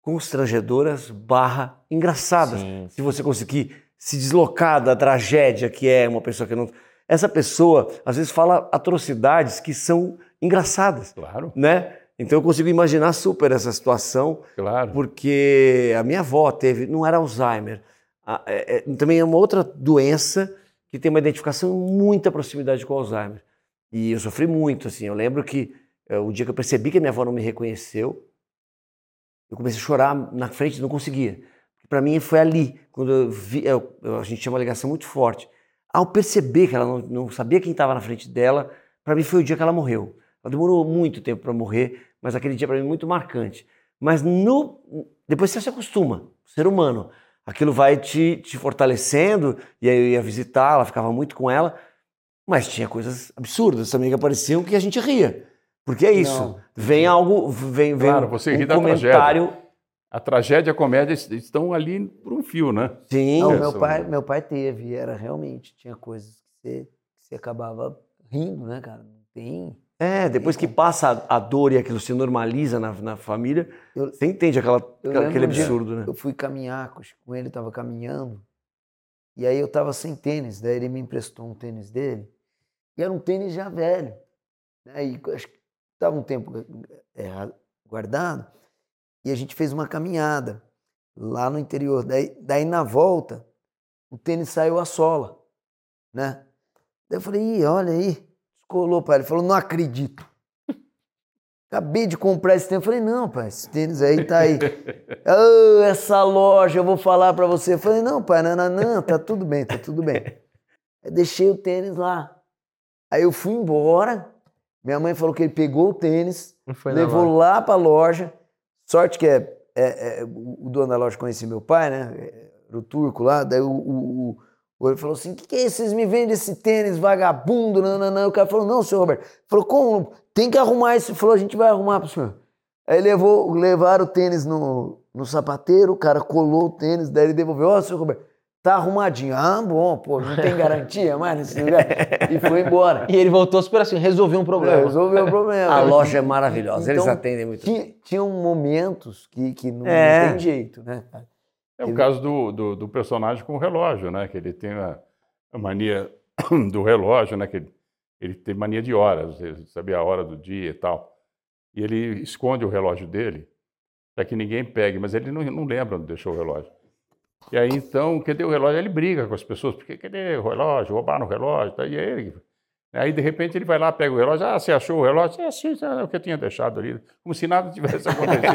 constrangedoras barra engraçadas. Sim. Se você conseguir se deslocar da tragédia que é uma pessoa que não... essa pessoa às vezes fala atrocidades que são engraçadas, Claro, né? Então eu consigo imaginar super essa situação, claro. porque a minha avó teve, não era Alzheimer, a- é- é- também é uma outra doença que tem uma identificação em muita proximidade com Alzheimer. E eu sofri muito, assim. Eu lembro que eh, o dia que eu percebi que a minha avó não me reconheceu, eu comecei a chorar na frente, não conseguia. Para mim foi ali, quando eu vi, eu- a gente tinha uma ligação muito forte. Ao perceber que ela não, não sabia quem estava na frente dela, para mim foi o dia que ela morreu. Ela demorou muito tempo para morrer, mas aquele dia para mim é muito marcante. Mas no, depois você se acostuma, ser humano. Aquilo vai te, te fortalecendo, e aí eu ia visitá-la, ficava muito com ela, mas tinha coisas absurdas também que apareciam que a gente ria. Porque é isso. Não. Vem algo, vem, vem Claro, você ri um da comentário. A tragédia e a comédia es- estão ali por um fio, né? Sim, Não, É, meu pai, meu pai teve, era realmente, tinha coisas que você, que você acabava rindo, né, cara? Não tem. É, depois que passa a, a dor e aquilo se normaliza na, na família, Eu- você entende aquela, eu aquele lembro um dia- absurdo, né? Eu fui caminhar com- com ele, tava caminhando, e aí eu tava sem tênis, daí ele me emprestou um tênis dele, e era um tênis já velho, né? E acho que tava um tempo é, guardado, e a gente fez uma caminhada lá no interior. Daí, daí na volta, o tênis saiu a sola, né? Daí eu falei, Ih, olha aí, descolou, pai. Ele falou, não acredito. Acabei de comprar esse tênis. Eu falei, não, pai, esse tênis aí tá aí. "Ah, essa loja, eu vou falar pra você. Eu falei, não, pai, não, não, não, tá tudo bem, tá tudo bem. Aí deixei o tênis lá. Aí eu fui embora. Minha mãe falou que ele pegou o tênis, levou lá pra loja. Sorte que é, é- é- o o dono da loja conhecia meu pai, né? Era o turco lá. Daí o, o, o- o- ele falou assim: o que, que é isso? Vocês me vendem esse tênis vagabundo? Não, não, não. O cara falou: não, senhor Roberto. Ele falou: como? Tem que arrumar isso. Ele falou: a gente vai arrumar pro senhor. Aí levou, levaram o tênis no, no sapateiro, o cara colou o tênis, daí ele devolveu: ó, senhor Roberto, tá arrumadinho. Ah, bom, pô, não tem garantia mais nesse lugar. E foi embora. E ele voltou super assim, resolveu um problema. Resolveu o problema. A loja é maravilhosa, eles Então, atendem muito. Tinha, tinham momentos que, que não, não É. tem jeito, né? É o Ele- caso do, do, do personagem com o relógio, né? Que ele tem a, a mania do relógio, né? Que ele, ele tem mania de horas, ele sabia a hora do dia e tal. E ele esconde o relógio dele para que ninguém pegue, mas ele não, não lembra onde deixou o relógio. E aí, então, cadê o relógio? Ele briga com as pessoas, porque cadê o relógio? Roubaram o relógio, tá? e aí ele... Aí, de repente, ele vai lá, pega o relógio. Ah, você achou o relógio? É, sim, é o que eu tinha deixado ali. Como se nada tivesse acontecido.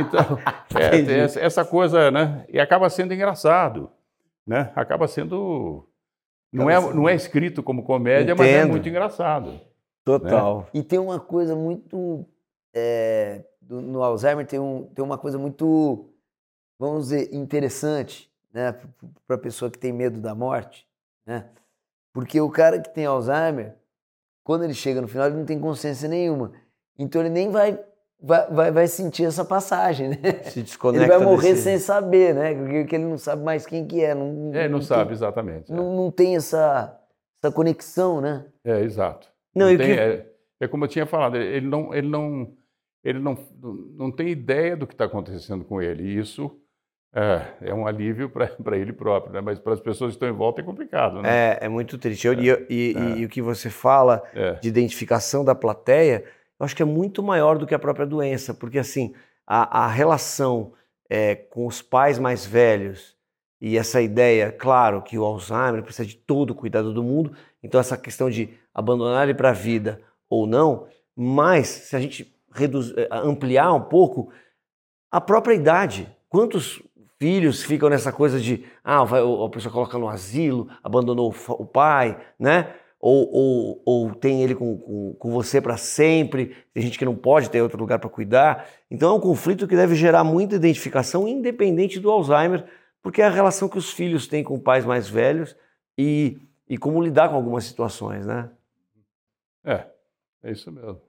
Então, é, essa, essa coisa, né? E acaba sendo engraçado, né? Acaba sendo... Não é, não é escrito como comédia, mas é Entendo. muito engraçado. Total. E tem uma coisa muito. é, no Alzheimer tem, um, tem uma coisa muito, vamos dizer, interessante, né? Para a pessoa que tem medo da morte, né? Porque o cara que tem Alzheimer, quando ele chega no final, ele não tem consciência nenhuma. Então ele nem vai, vai, vai, vai sentir essa passagem, né? Se desconecta Ele vai morrer desse- sem saber, né? Porque ele não sabe mais quem que é. Não, É, não tem- sabe exatamente. é. Não, não tem essa, essa conexão, né? É, exato. Não, Não tem- que- é, é como eu tinha falado, ele não, ele não, ele não, não tem ideia do que está acontecendo com ele. E isso é, é um alívio para ele próprio, né? mas para as pessoas que estão em volta é complicado. Né? É, é muito triste. Eu- e, e- e- e o que você fala É. de identificação da plateia, eu acho que é muito maior do que a própria doença, porque assim, a, a relação é, com os pais mais velhos e essa ideia, claro, que o Alzheimer precisa de todo o cuidado do mundo, então essa questão de abandonar ele para a vida ou não, mas se a gente reduz, ampliar um pouco, a própria idade. Quantos filhos ficam nessa coisa de, ah, vai, a pessoa coloca no asilo, abandonou o pai, né? Ou, ou, ou tem ele com, com, com você para sempre, tem gente que não pode ter outro lugar para cuidar. Então é um conflito que deve gerar muita identificação, independente do Alzheimer, porque é a relação que os filhos têm com pais mais velhos e, e como lidar com algumas situações, né? É, é isso mesmo.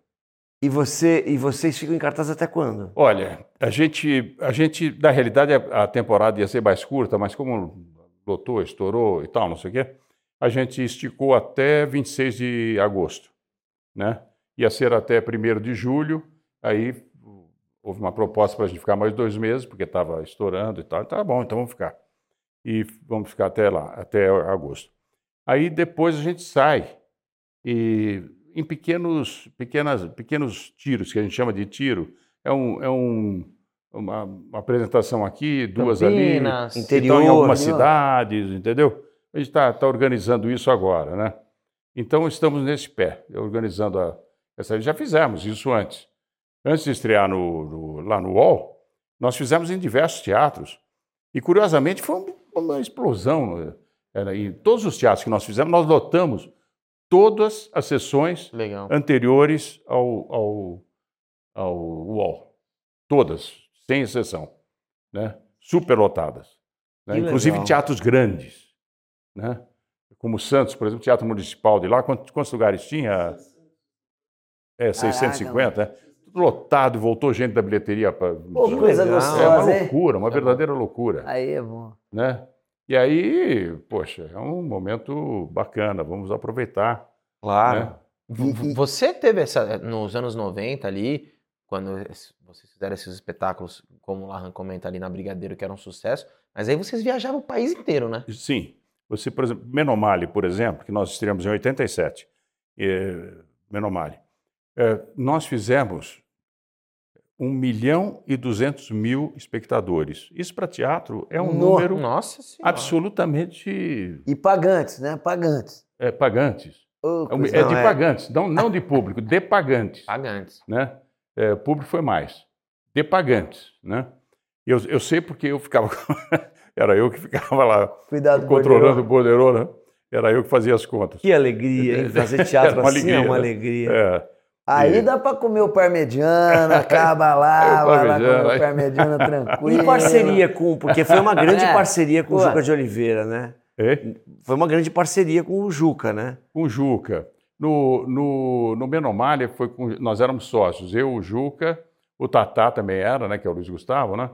E, você, e vocês ficam em cartaz até quando? Olha, a gente, a gente, na realidade, a temporada ia ser mais curta, mas como lotou, estourou e tal, não sei o quê, a gente esticou até 26 de agosto, né? Ia ser até 1 de julho, aí houve uma proposta para a gente ficar mais dois meses, porque estava estourando e tal. Tá bom, então vamos ficar. E vamos ficar até lá, até agosto. Aí depois a gente sai e em pequenos, pequenas, pequenos tiros, que a gente chama de tiro. É, um, é um, uma, uma apresentação aqui, duas Campinas, ali. interior, então, em algumas interior. cidades, entendeu? A gente está tá organizando isso agora, né? Então estamos nesse pé, organizando a, essa. Já fizemos isso antes. Antes de estrear no, no- lá no UOL, nós fizemos em diversos teatros. E curiosamente foi um- uma explosão. né? Era, em todos os teatros que nós fizemos, nós lotamos todas as sessões Legal. anteriores ao, ao, ao UOL. Todas, sem exceção. Né? Superlotadas. Né? Inclusive legal. teatros grandes. Né? Como Santos, por exemplo, Teatro Municipal de lá, quantos, quantos lugares tinha? É, 650, né? Tudo lotado, voltou gente da bilheteria para. Pô, coisa legal. É uma gostosa, loucura, uma verdadeira loucura. Aí é bom. Né? E aí, poxa, é um momento bacana, vamos aproveitar. Claro. né? Você teve essa, nos anos 90 ali, quando vocês fizeram esses espetáculos, como o Lahan comenta ali na Brigadeiro, que era um sucesso, mas aí vocês viajavam o país inteiro, né? Sim. Você, por exemplo, Menomale, por exemplo, que nós estreamos em 87, eh, Menomale, eh, nós fizemos 1 milhão e 200 mil espectadores. Isso para teatro é um No- número Nossa senhora. absolutamente E pagantes, né? Pagantes. eh, pagantes. Ô, É É Não, de é- pagantes, não, não de público, de pagantes. Pagantes. né? É, público foi mais. De pagantes, né? Eu, eu sei porque eu ficava... Era eu que ficava lá Cuidado, controlando o borderô. né? Era eu que fazia as contas. Que alegria, hein? Fazer teatro uma assim é alegria, uma né? alegria. É, Aí E- dá pra comer o parmegiana, acaba lá, o vai lá comer o parmegiana tranquilo. E parceria com, porque foi uma grande É. parceria com o Pô. Juca de Oliveira, né? é, Foi uma grande parceria com o Juca, né? com o Juca. No, no, no Menomalha, foi com, nós éramos sócios. Eu, o Juca, o Tatá também era, né? Que é o Luiz Gustavo, né?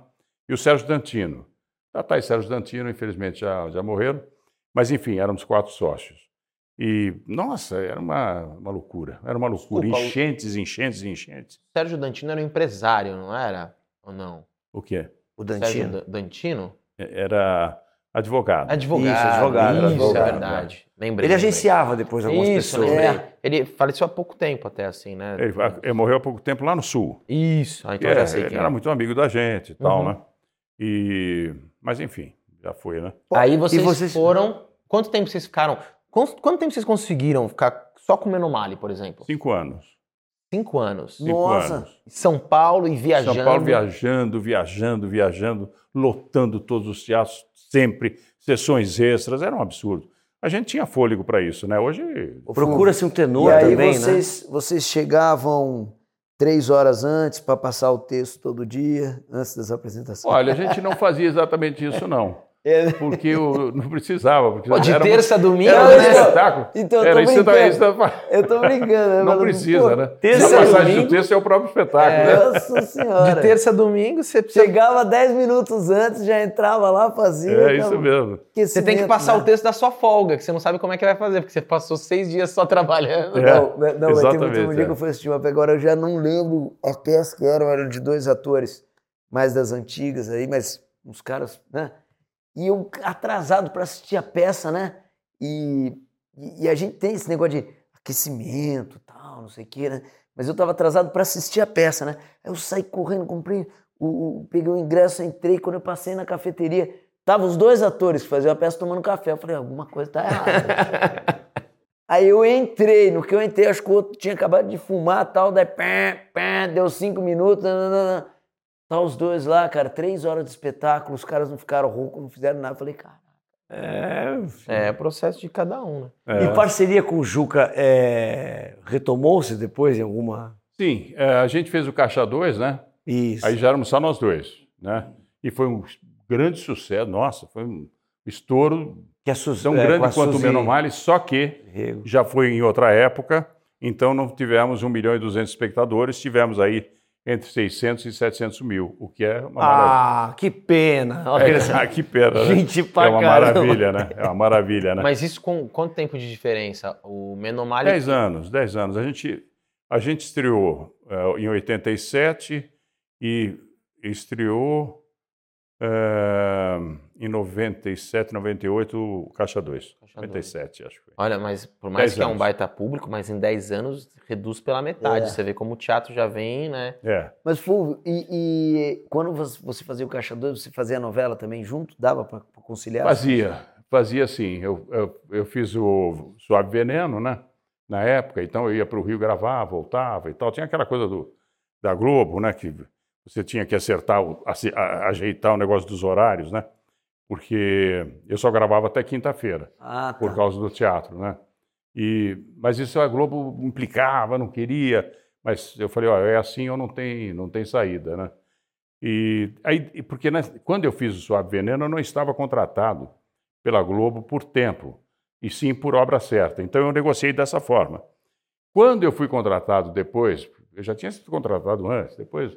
E o Sérgio Dantino. Tatá e Sérgio Dantino, infelizmente, já, já morreram. Mas, enfim, éramos quatro sócios. E, nossa, era uma, uma loucura. Era uma loucura. Desculpa, enchentes, enchentes, enchentes. Sérgio Dantino era um empresário, não era? Ou não? O quê? O Sérgio Dantino. Da- Dantino? Era advogado. Advogado. Isso, advogado, Isso, advogado. é verdade. Lembrei. Ele lembrei. agenciava depois algumas Isso, pessoas. lembrei. É. Ele faleceu há pouco tempo até, assim, né? Ele, ele morreu há pouco tempo lá no Sul. Isso. Ah, então eu É, já sei ele quem era é. muito amigo da gente e tal, Uhum. né? E, mas enfim, já foi, né? Aí vocês, vocês- foram... Quanto tempo vocês ficaram... Quanto, tempo vocês conseguiram ficar só comendo male, por exemplo? Cinco anos. Cinco anos. Cinco Nossa. anos. São Paulo e viajando. São Paulo viajando, viajando, viajando, lotando todos os teatros, sempre, sessões extras, era um absurdo. A gente tinha fôlego para isso, né? Hoje, Procura-se um tenor E aí também, né? vocês, vocês chegavam três horas antes para passar o texto todo dia, antes das apresentações? olha, a gente não fazia exatamente isso, não. É. Porque eu não precisava. Porque Pô, de era terça a domingo, Era um Não, né? então- espetáculo. então, eu era isso isso que eu tô brincando. né? Não precisa, pô, né? terça a passagem domingo- do texto é o próprio espetáculo, né? Nossa senhora. De terça a domingo, você precisa... Chegava 10 minutos antes, já entrava lá, fazia. É aquela- isso mesmo. Você tem que passar né? o texto da sua folga, que você não sabe como é que vai fazer, porque você passou seis dias só trabalhando. É, Não, não, mas tem exatamente, muito um dia é. que eu fui assistir uma agora eu já não lembro a peça que eram, eram de dois atores mais das antigas aí, mas uns caras, né? E eu atrasado para assistir a peça, né? E, e, a gente tem esse negócio de aquecimento tal, não sei o quê, né? Mas eu tava atrasado para assistir a peça, né? Aí eu saí correndo, comprei, o, o- peguei o ingresso, entrei, quando eu passei na cafeteria, tava os dois atores que faziam a peça tomando café. Eu falei, alguma coisa tá errada. Aí eu entrei, no que eu entrei, acho que o outro tinha acabado de fumar tal, daí pé, pé, deu cinco minutos, nananana. Tá os dois lá, cara, três horas de espetáculo, os caras não ficaram roucos, não fizeram nada. Eu falei, cara, É, É processo de cada um, né? É. E parceria com o Juca é, retomou-se depois em alguma. Sim, é, a gente fez o Caixa 2, né? Isso. Aí já éramos só nós dois, né? E foi um grande sucesso, nossa, foi um estouro que a Suzy, tão é, grande quanto o Menomale, só que Rego. já foi em outra época, então não tivemos 1 milhão e 200 espectadores, tivemos aí entre 600 e 700 mil, o que é uma maravilha. Ah, que pena. Olha, É, ah, que pena, né? Gente pra É uma caramba. maravilha, né? É uma maravilha, né? Mas isso com quanto tempo de diferença? O Menomale... 10 anos, 10 anos. A gente, a gente estreou eh, em 87 e estreou eh, em 97, 98, o Caixa 2. Caixa dois. 97, acho que foi. Olha, mas por mais 10 que é um anos. baita público, mas em 10 anos reduz pela metade. É. Você vê como o teatro já vem, né? É. Mas, Fulvio, e, e quando você fazia o Caixa 2, você fazia a novela também junto? Dava para conciliar? Fazia, fazia sim. Eu, eu, eu fiz o Suave Veneno, né? Na época, então eu ia para o Rio gravar, voltava e tal. Tinha aquela coisa do, da Globo, né? Que você tinha que acertar, o- ace- a- ajeitar o negócio dos horários, né? Porque eu só gravava até quinta-feira, Ah, tá. por causa do teatro, né? E, mas isso a Globo implicava, não queria. Mas eu falei, ó, é assim ou não tem, não tem saída, né? E aí, porque né, quando eu fiz o Suave Veneno, eu não estava contratado pela Globo por tempo, e sim por obra certa. Então eu negociei dessa forma. Quando eu fui contratado depois, eu já tinha sido contratado antes, depois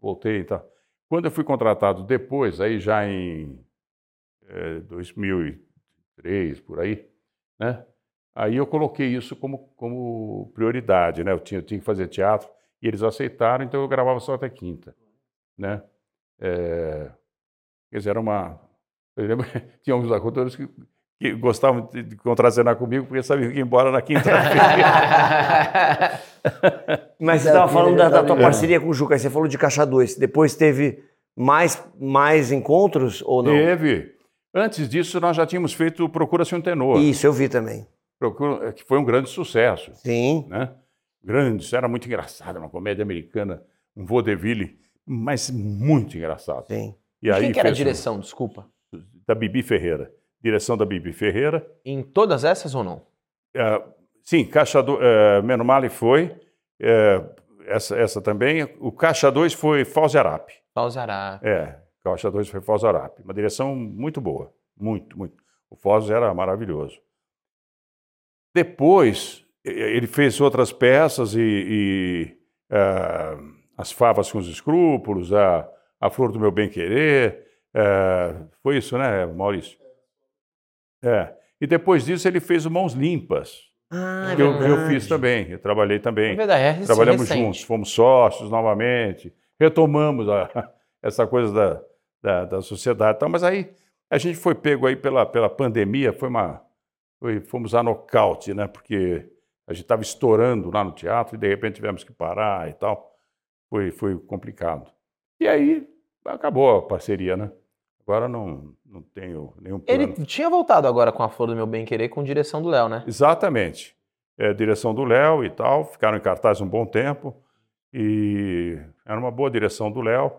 voltei e tal. Quando eu fui contratado depois, aí já em eh, 2003, por aí, né? Aí eu coloquei isso como, como prioridade, né? Eu tinha, eu tinha que fazer teatro e eles aceitaram, então eu gravava só até quinta, né? É, quer dizer, era uma... Eu lembro, tinha uns atores que, que gostavam de, de contracenar comigo porque sabiam que ia embora na quinta-feira. Mas você estava falando da, da tua parceria com o Juca, aí você falou de Caixa 2. Depois teve mais, mais encontros ou não? Teve. Antes disso, nós já tínhamos feito Procura-se um Tenor, Isso, eu vi também. Procura- que foi um grande sucesso. Sim. né? Grande, isso era muito engraçado, uma comédia americana, um vaudeville, mas muito engraçado. Sim. E aí Quem que era a fez um- direção, desculpa? Da Bibi Ferreira. Direção da Bibi Ferreira. Em todas essas ou não? Ah, sim, Caixa do, eh, Menomale foi, eh, essa, essa também. O Caixa 2 foi Fauserap. Pausará. É, Caixa 2 foi Fauserap. Uma direção muito boa, muito, muito. O Foz era maravilhoso. Depois, eh, ele fez outras peças e, e, ah, As Favas com os Escrúpulos, a, a Flor do Meu Bem Querer. eh, foi isso, né, Maurício? É. E depois disso ele fez o Mãos Limpas, Ah, é que eu, eu verdade. fiz também. Eu trabalhei também. É verdade, é Trabalhamos recente. juntos, fomos sócios novamente, retomamos a- essa coisa da, da, da sociedade. e tal, mas aí a gente foi pego aí pela, pela pandemia, foi uma, foi- fomos a nocaute, né? Porque a gente estava estourando lá no teatro e de repente tivemos que parar e tal. Foi, foi complicado. E aí acabou a parceria, né? Agora não, não tenho nenhum plano. Ele tinha voltado agora com a Flor do Meu Bem Querer com direção do Léo, né? Exatamente. É, direção do Léo e tal, ficaram em cartaz um bom tempo e era uma boa direção do Léo.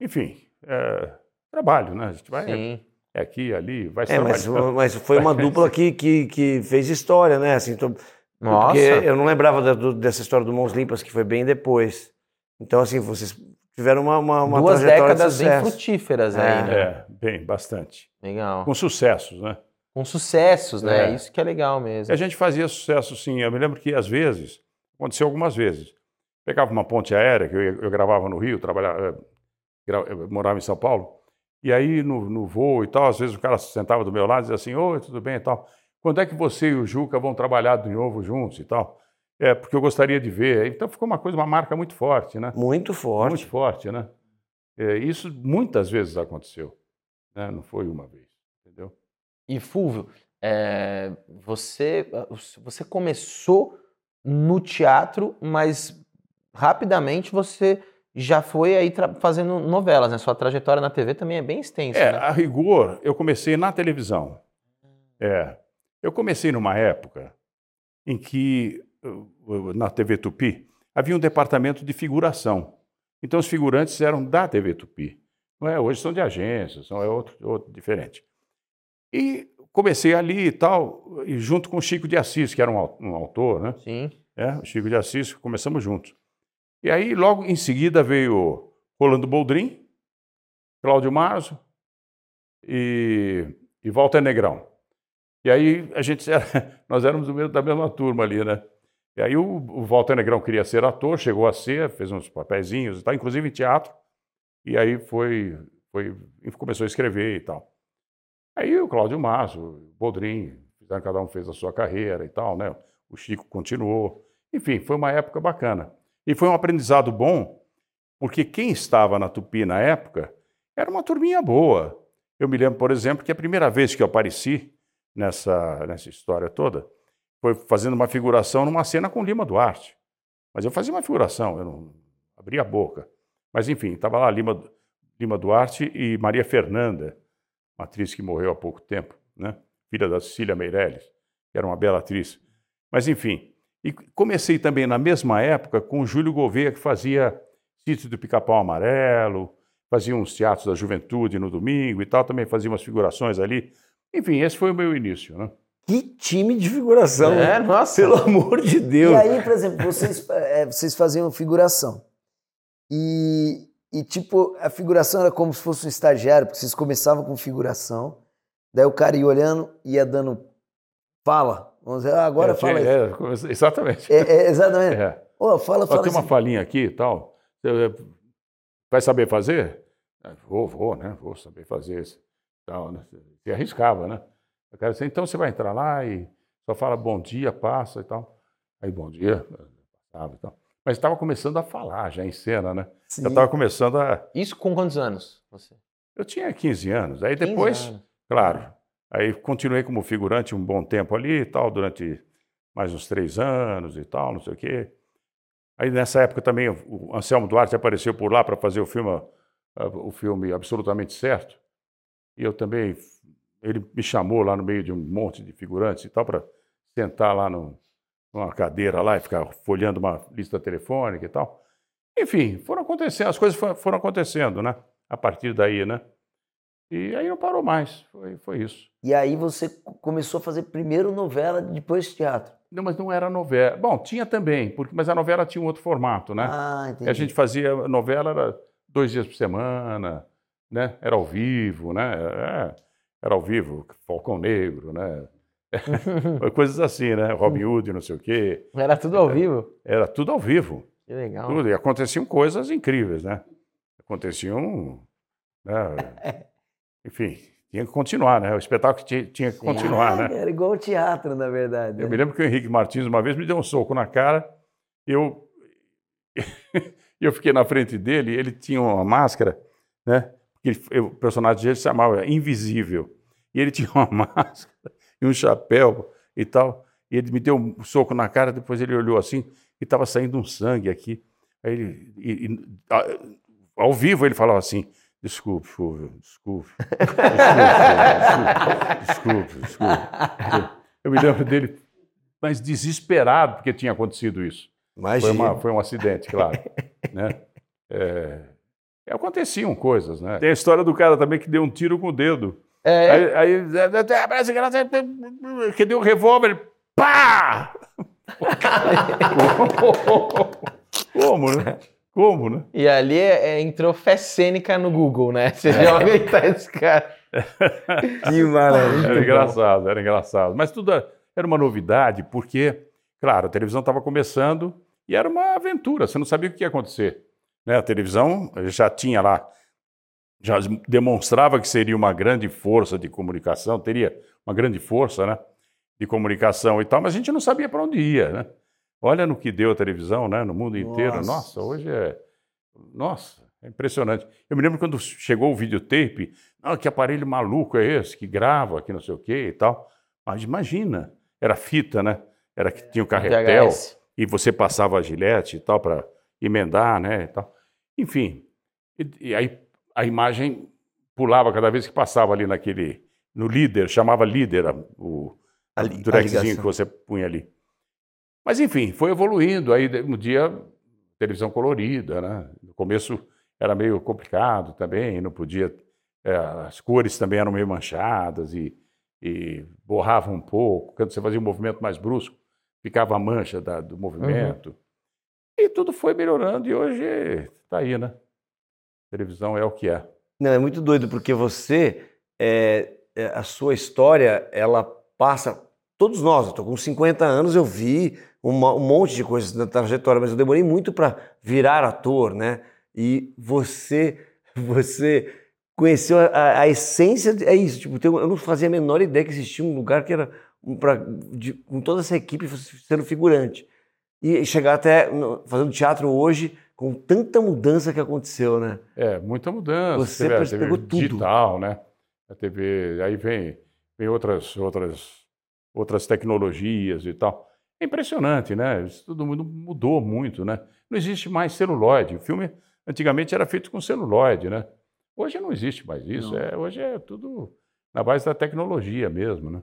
Enfim, é, trabalho, né? A gente vai Sim. é aqui, ali, vai É, mas, mas foi uma dupla que, que, que fez história, né? Assim, tô- Nossa. Porque eu não lembrava da- do- dessa história do Mãos Limpas, que foi bem depois. Então, assim, vocês tiveram uma, uma, uma Duas trajetória de décadas bem frutíferas É. aí, né? É, bem, bastante. Legal. Com sucessos, né? Com sucessos, né? É. Isso que é legal E mesmo. a gente fazia sucesso, sim. Eu me lembro que, às vezes, aconteceu algumas vezes. Pegava uma ponte aérea, que eu, eu gravava no Rio, trabalhava, eh, eu morava em São Paulo, e aí no, no voo e tal, às vezes o cara se sentava do meu lado e dizia assim, oi, tudo bem e tal. Quando é que você e o Juca vão trabalhar de novo juntos e tal? É, porque eu gostaria de ver. Então ficou uma coisa, uma marca muito forte, né? Muito forte. Muito forte, né? É, isso muitas vezes aconteceu, né? Não foi uma vez, entendeu? E Fulvio, é, você, você começou no teatro, mas rapidamente você já foi aí fazendo novelas, né? Sua trajetória na TV também é bem extensa, É, né? a rigor, eu comecei na televisão. É, eu comecei numa época em que, na TV Tupi, havia um departamento de figuração. Então, os figurantes eram da TV Tupi. Não é? Hoje são de agências, são é outro, outro diferente. E comecei ali e tal, e junto com o Chico de Assis, que era um, um autor, né? Sim. É, o Chico de Assis, começamos juntos. E aí, logo em seguida, veio Rolando Boldrin, Cláudio Marzo e, e Walter Negrão. E aí, a gente era, nós éramos da mesma turma ali, né? E aí, o, o Walter Negrão queria ser ator, chegou a ser, fez uns papeizinhos e inclusive em teatro. E aí foi, foi, começou a escrever e tal. Aí o Cláudio Marzo, o Boldrin, cada um fez a sua carreira e tal, né? O Chico continuou. Enfim, foi uma época bacana. E foi um aprendizado bom, porque quem estava na Tupi na época era uma turminha boa. Eu me lembro, por exemplo, que a primeira vez que eu apareci nessa, nessa história toda foi fazendo uma figuração numa cena com Lima Duarte. Mas eu fazia uma figuração, eu não abria a boca. Mas enfim, estava lá Lima, Lima Duarte e Maria Fernanda, uma atriz que morreu há pouco tempo, né? filha da Cecília Meirelles, que era uma bela atriz. Mas enfim, e comecei também na mesma época com o Júlio Gouveia, que fazia Sítio do Pica-Pau Amarelo, fazia uns teatros da juventude no domingo e tal, também fazia umas figurações ali. Enfim, esse foi o meu início. Né? Que time de figuração. É, né? nossa. Pelo amor de Deus. E aí, por exemplo, vocês, é, vocês faziam figuração. E, e, tipo, a figuração era como se fosse um estagiário, porque vocês começavam com figuração, daí o cara ia olhando, ia dando fala. Vamos dizer, ah, agora É, fala aí. é, exatamente. É, é, exatamente. É. Ô, fala, fala. tem uma assim. falinha aqui e tal. Você vai saber fazer? Ah, Vou, vou, né? Vou saber fazer isso. Tal, né? Se arriscava, né? O cara disse, então você vai entrar lá e só fala bom dia, passa e tal. Aí, bom dia, passava e tal. Mas estava começando a falar já em cena, né? Sim. Eu estava começando a. Isso com quantos anos? Você? Eu tinha 15 anos. Aí 15 depois, anos. claro, aí continuei como figurante um bom tempo ali e tal, durante mais uns três anos e tal, não sei o quê. Aí nessa época também o Anselmo Duarte apareceu por lá para fazer o filme, o filme Absolutamente Certo. E eu também, ele me chamou lá no meio de um monte de figurantes e tal para sentar lá no, numa cadeira lá e ficar folhando uma lista telefônica e tal. Enfim, foram acontecendo, as coisas fo- foram acontecendo, né? A partir daí, né? E aí não parou mais, foi, foi isso. E aí você co- começou a fazer primeiro novela, depois teatro. Não, mas não era novela. Bom, tinha também, porque, mas a novela tinha um outro formato, né? Ah, entendi. a gente fazia novela era dois dias por semana, né? Era ao vivo, né? É, era ao vivo, Falcão Negro, né? Coisas assim, né? Robin Hood, não sei o quê. Era tudo ao vivo? Era tudo ao vivo. Que legal. Tudo. E aconteciam coisas incríveis, né? Aconteciam. né? Enfim, tinha que continuar, né? O espetáculo tinha, tinha que continuar, né? Era igual o teatro, na verdade. Eu né? me lembro que o Henrique Martins uma vez me deu um soco na cara. Eu eu fiquei na frente dele. Ele tinha uma máscara, né? Ele- eu- o personagem dele se chamava Invisível e ele tinha uma máscara e um chapéu e tal. E ele me deu um soco na cara. Depois ele olhou assim e estava saindo um sangue aqui. Aí ele, e- e- ao vivo ele falava assim. Desculpe, Fúvio, desculpe. Desculpe, desculpe, desculpe. Eu me lembro dele, mas desesperado porque tinha acontecido isso. Foi, Imagina. uma- foi um acidente, claro. né? É, aconteciam coisas, né? Tem a história do cara também que deu um tiro com o dedo. É, Aí, aí que deu o revólver, pá! Como, né? Como, né? E ali é, é, entrou fé cênica no Google, né? Você joga e tá esse cara. Que maravilha. Era engraçado, era engraçado. Mas tudo era- era uma novidade, porque, claro, a televisão estava começando e era uma aventura, você não sabia o que ia acontecer. Né? A televisão já tinha lá, já demonstrava que seria uma grande força de comunicação, teria uma grande força né, de comunicação e tal, mas a gente não sabia para onde ia. Né? Olha no que deu a televisão né, no mundo inteiro. Nossa. Nossa, hoje é. Nossa, é impressionante. Eu me lembro quando chegou o videotape, ah, que aparelho maluco é esse, que grava, que não sei o quê e tal. Mas imagina, era fita, né? Era que tinha o carretel VHS. e você passava a gilete e tal para emendar, né? E tal. Enfim, e, e aí a imagem pulava cada vez que passava ali naquele no líder, chamava líder o A que você punha ali. Mas enfim, foi evoluindo. Aí um dia televisão colorida, né? No começo era meio complicado também, não podia. é, as cores também eram meio manchadas e, e borravam um pouco. Quando você fazia um movimento mais brusco, ficava a mancha da- do movimento. E tudo foi melhorando e hoje está aí, né? A televisão é o que é. Não, é muito doido, porque você, é, é, a sua história, ela passa. Todos nós, eu tô com 50 anos, eu vi uma- um monte de coisas na trajetória, mas eu demorei muito para virar ator, né? E você, você conheceu a, a essência, de- é isso, tipo, eu não fazia a menor ideia que existia um lugar que era pra, de- com toda essa equipe sendo figurante. E chegar até fazendo teatro hoje com tanta mudança que aconteceu, né? É, muita mudança. Você Teve- pegou teve tudo. Digital, né? A TV, aí vem, vem outras, outras, outras tecnologias e tal. É impressionante, né? Isso tudo mundo mudou muito, né? Não existe mais celuloide. O filme antigamente era feito com celuloide, né? Hoje não existe mais isso. É, hoje é tudo na base da tecnologia mesmo, né?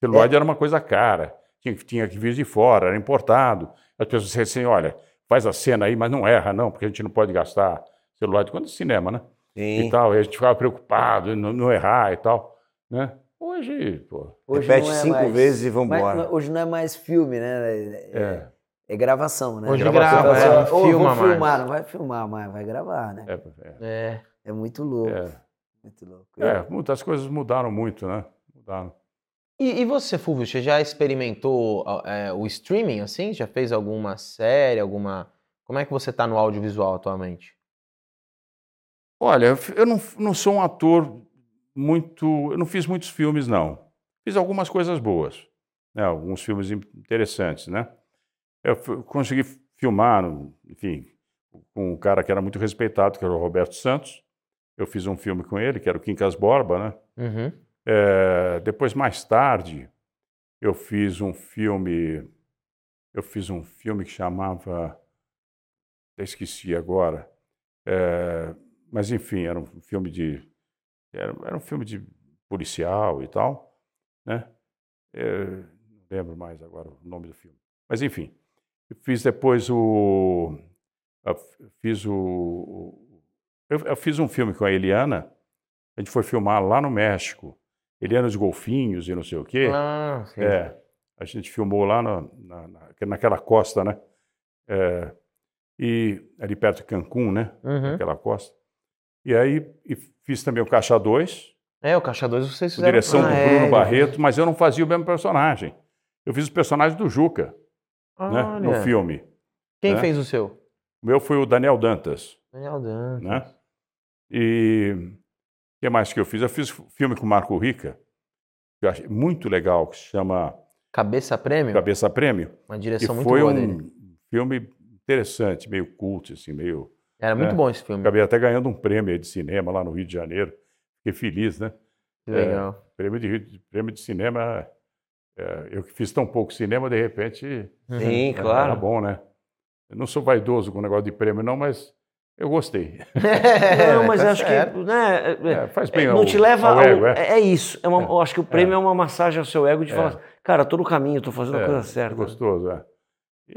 Celuloide era uma coisa cara. Tinha, tinha que vir de fora, era importado. As pessoas diziam assim, olha, faz a cena aí, mas não erra não, porque a gente não pode gastar celuloide. Quando é cinema, né? Sim. E tal. E a gente ficava preocupado em não, não errar e tal, né? Hoje, pô, Hoje Repete é cinco mais- vezes e vambora. mas hoje não é mais filme, né? É, é. é gravação, né? Hoje Gravação. grava, Então, é, filma vou mais. filmar, não vai filmar, mas vai gravar, né? É, é, É. É muito louco, é. muito louco. É, muitas coisas mudaram muito, né? Mudaram. E, e você, Fulvio, você já experimentou é, o streaming, assim? Já fez alguma série, alguma... Como é que você tá no audiovisual atualmente? Olha, eu não, não sou um ator muito. Eu não fiz muitos filmes, não. Fiz algumas coisas boas, né? alguns filmes in- interessantes, né? Eu consegui filmar, enfim, com um cara que era muito respeitado, que era o Roberto Santos. Eu fiz um filme com ele, que era o Quincas Borba, né? Uhum. É, depois, mais tarde, eu fiz um filme. Eu fiz um filme que chamava. até esqueci agora. É, mas, enfim, era um filme de. Era, era um filme de policial e tal. Né? É, não lembro mais agora o nome do filme. Mas, enfim. Eu fiz depois o. eu fiz o. Eu, eu fiz um filme com a Eliana. A gente foi filmar lá no México. Eliana dos Golfinhos e não sei o quê. Ah, sim. É, a gente filmou lá na, na- na- naquela costa, né? É, e ali perto de Cancún, né? Uhum. Aquela costa. E aí e fiz também o Caixa 2, É, o Caixa 2 vocês fizeram... direção Ah, do é, Bruno ele- Barreto, mas eu não fazia o mesmo personagem. Eu fiz o personagem do Juca, né? No filme. Quem né? fez o seu? O meu foi o Daniel Dantas, Daniel Dantas. né? E o que mais que eu fiz? Eu fiz filme com o Marco Rica, que eu achei muito legal, que se chama Cabeça Prêmio? Cabeça Prêmio. Uma direção muito foi boa um dele. filme interessante, meio cult, assim, meio. Era muito é. bom esse filme. Acabei até ganhando um prêmio de cinema lá no Rio de Janeiro. Fiquei feliz, né? Legal. Prêmio de, Rio- prêmio de cinema. é, eu que fiz tão pouco cinema, de repente. Sim, Era claro. bom, né? Eu não sou vaidoso com o negócio de prêmio, não, mas eu gostei. Não, mas tá acho que né, é- É, faz é, bem não ao, te leva ao ao, ego, é. é. é isso. É uma- É. Eu acho que o prêmio é, uma massagem ao seu ego de É. falar, cara, tô no caminho, tô fazendo a É, coisa é certa. gostoso, é.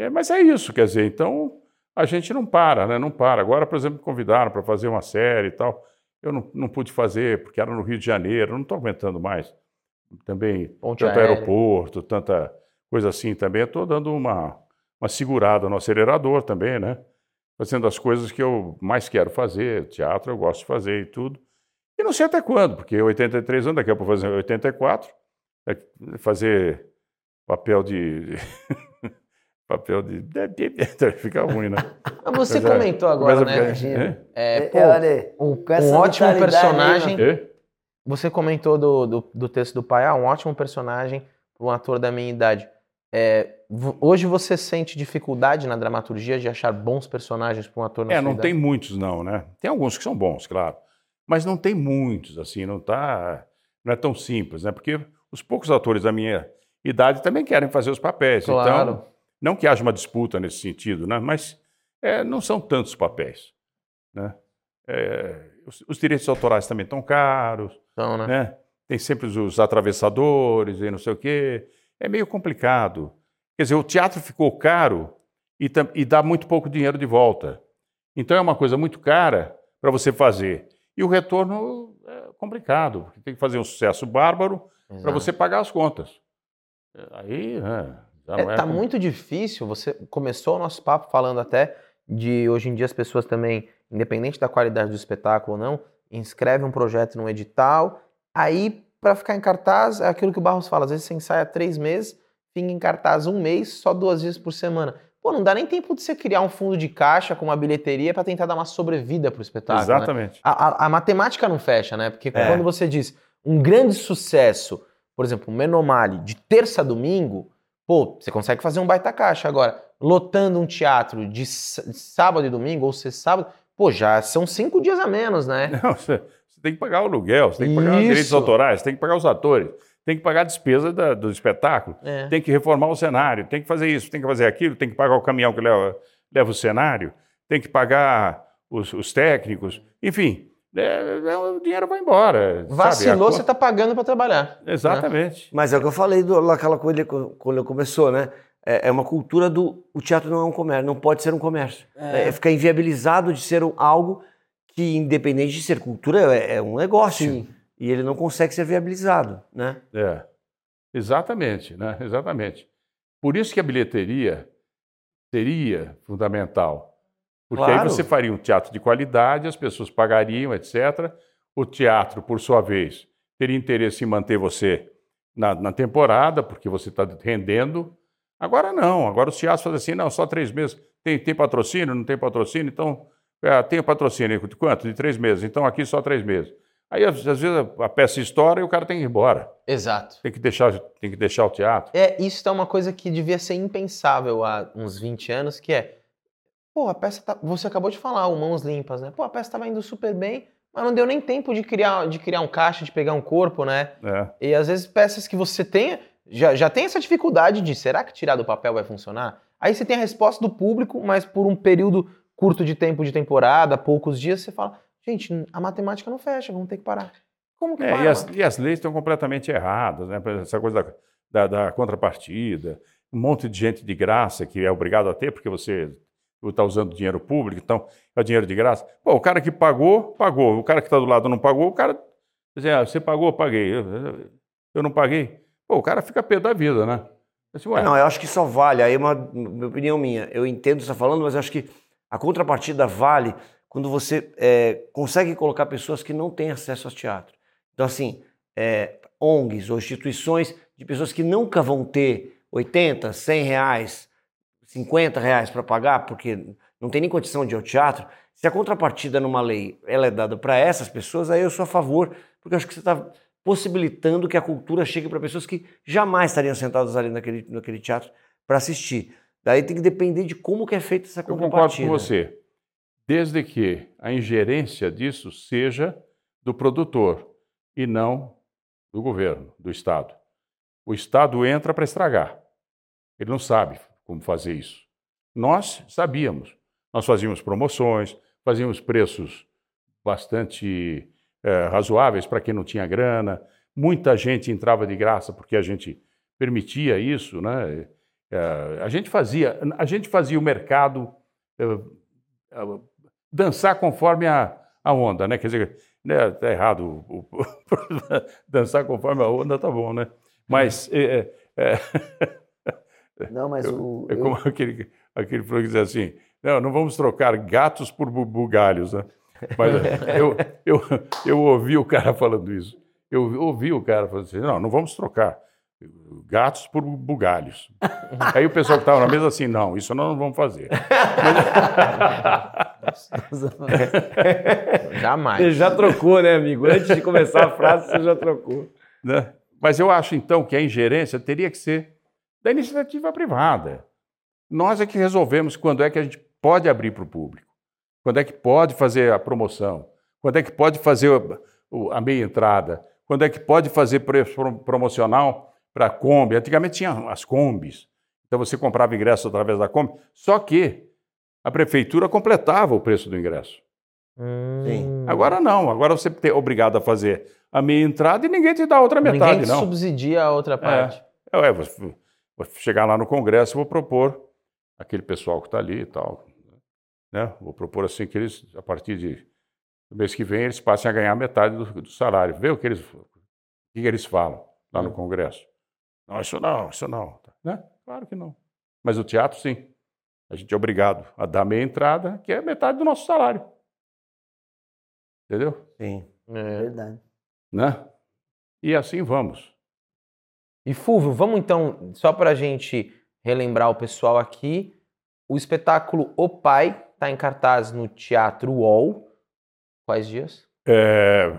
É. Mas é isso, quer dizer, então a gente não para, né? Não para. Agora, por exemplo, me convidaram para fazer uma série e tal. Eu não, não pude fazer, porque era no Rio de Janeiro, eu não estou aguentando mais. Também, Ponte tanto aérea. aeroporto, tanta coisa assim também. Estou dando uma, uma segurada no acelerador também, né? Fazendo as coisas que eu mais quero fazer. Teatro eu gosto de fazer e tudo. E não sei até quando, porque 83 anos, daqui a pouco fazer 84, é fazer papel de. papel de. Fica ruim, né? Você Mas é, comentou agora, né? ficar- Imagina. É, É, pô, olha, um, um ótimo personagem. É? Você comentou do, do, do texto do pai, ah, um ótimo personagem para um ator da minha idade. É, hoje você sente dificuldade na dramaturgia de achar bons personagens para um ator na É, sua não idade? tem muitos, não, né? Tem alguns que são bons, claro. Mas não tem muitos, assim, não tá. Não é tão simples, né? Porque os poucos atores da minha idade também querem fazer os papéis. Claro. Então, não que haja uma disputa nesse sentido, né? Mas é, não são tantos papéis. Né? É, os, os direitos autorais também estão caros, Então, né? né? Tem sempre os atravessadores e não sei o quê. É meio complicado. Quer dizer, o teatro ficou caro e, e dá muito pouco dinheiro de volta. Então é uma coisa muito cara para você fazer. E o retorno é complicado, porque tem que fazer um sucesso bárbaro para você pagar as contas. Aí, né, já É, é, tá como- muito difícil. Você começou o nosso papo falando até de hoje em dia as pessoas também, independente da qualidade do espetáculo ou não, inscreve um projeto num edital, aí para ficar em cartaz é aquilo que o Barros fala. Às vezes você ensaia três meses, fica em cartaz um mês, só duas vezes por semana. Pô, não dá nem tempo de você criar um fundo de caixa com uma bilheteria para tentar dar uma sobrevida pro espetáculo. né? Exatamente. A, a- a matemática não fecha, né? Porque É. quando você diz um grande sucesso, por exemplo, um Menomale de terça a domingo, pô, você consegue fazer um baita caixa. Agora, lotando um teatro de, sábado e domingo, ou sexta sábado, pô, já são cinco dias a menos, né? Não, você tem que pagar o aluguel, você tem que pagar os direitos Isso. autorais, tem que pagar os atores, tem que pagar a despesa da- do espetáculo, É. tem que reformar o cenário, tem que fazer isso, tem que fazer aquilo, tem que pagar o caminhão que leva, leva o cenário, tem que pagar os, os técnicos, enfim, é- é- o dinheiro vai embora. Vacilou, conta- você tá pagando para trabalhar. Exatamente. Mas é o que eu falei do, naquela coisa quando começou, né? É, é uma cultura do. O teatro não é um comércio, não pode ser um comércio. É, ficar inviabilizado de ser um- algo que, independente de ser cultura, é, é um negócio. Sim. E ele não consegue ser viabilizado, né? É, exatamente, né? Exatamente. Por isso que a bilheteria seria fundamental. Porque aí Claro. você faria um teatro de qualidade, as pessoas pagariam, etc. O teatro, por sua vez, teria interesse em manter você na, na temporada, porque você está rendendo. Agora não, agora os teatros fazem assim, não, só três meses. Tem, tem patrocínio, não tem patrocínio, então é, tem o patrocínio. De quanto? De três meses. Então aqui só três meses. Aí às às vezes a peça estoura e o cara tem que ir embora. Exato. Tem que deixar, tem que deixar o teatro. É, isso é uma coisa que devia ser impensável há uns 20 anos, que é, pô, a peça tá, você acabou de falar, o Mãos Limpas, né? Pô, a peça tava indo super bem, mas não deu nem tempo de criar, de criar um caixa, de pegar um corpo, né? É. E às vezes peças que você tem, já, já tem essa dificuldade de, será que tirar do papel vai funcionar? Aí você tem a resposta do público, mas por um período curto de tempo de temporada, poucos dias, você fala, gente, a matemática não fecha, vamos ter que parar. Como que É, para? e, as, e as leis estão completamente erradas, né? Essa coisa da, da, da contrapartida, um monte de gente de graça que é obrigado a ter, porque você está usando dinheiro público, então é dinheiro de graça. Pô, o cara que pagou, pagou. O cara que está do lado não pagou, o cara. Diz, ah, você pagou, eu paguei. Eu, eu- não paguei. Pô, o cara fica pé da vida, né? Não, eu acho que só vale, aí é uma, uma opinião minha. Eu entendo o que você está falando, mas eu acho que a contrapartida vale quando você é, consegue colocar pessoas que não têm acesso ao teatro. Então, assim, é, ONGs ou instituições de pessoas que nunca vão ter 80, 100 reais, 50 reais para pagar, porque não tem nem condição de ir ao teatro. Se a contrapartida numa lei ela é dada para essas pessoas, aí eu sou a favor, porque eu acho que você está possibilitando que a cultura chegue para pessoas que jamais estariam sentadas ali naquele, naquele teatro para assistir. Daí tem que depender de como que é feita essa Eu concordo contrapartida. com você. Desde que a ingerência disso seja do produtor e não do governo, do Estado. O Estado entra para estragar. Ele não sabe como fazer isso. Nós sabíamos. Nós fazíamos promoções, fazíamos preços bastante eh, razoáveis para quem não tinha grana. Muita gente entrava de graça porque a gente permitia isso, né? Eh, a gente fazia, a gente fazia o mercado eh, dançar conforme a, a onda, né? Quer dizer, né, tá errado o- o- dançar conforme a onda, tá bom, né? Mas é, é, é, Não, mas o. é eu- como aquele, aquele programa que diz assim, não, não vamos trocar gatos por bu- bugalhos, né? Mas eu, eu, eu ouvi o cara falando isso. Eu ouvi o cara falando assim, não, não vamos trocar gatos por bugalhos. Aí o pessoal que estava na mesa assim, não, isso nós não vamos fazer. Jamais. Você já trocou, né, amigo? Antes de começar a frase, você já trocou. né? Mas eu acho, então, que a ingerência teria que ser da iniciativa privada. Nós é que resolvemos quando é que a gente pode abrir para o público, quando é que pode fazer a promoção, quando é que pode fazer a meia entrada, quando é que pode fazer preço pro- promocional para a Kombi. Antigamente tinha as Kombis, então você comprava ingresso através da Kombi, só que a prefeitura completava o preço do ingresso. Sim. Hum. Agora não, agora você é obrigado a fazer a meia entrada e ninguém te dá a outra metade, Ninguém te não. subsidia a outra parte. É, ué, vou, chegar lá no Congresso e vou propor aquele pessoal que está ali e tal. Né? Vou propor assim que eles, a partir de, do mês que vem, eles passem a ganhar metade do, do salário. Vê o que eles, o que eles falam lá no Congresso. Não, isso não, isso não. Né? Claro que não. Mas o teatro, sim. A gente é obrigado a dar meia entrada, que é metade do nosso salário. Entendeu? Sim. É. Verdade. Né? E assim vamos. E Fulvio, vamos então, só para a gente relembrar o pessoal aqui, o espetáculo O Pai está em cartaz no Teatro UOL. Quais dias? É,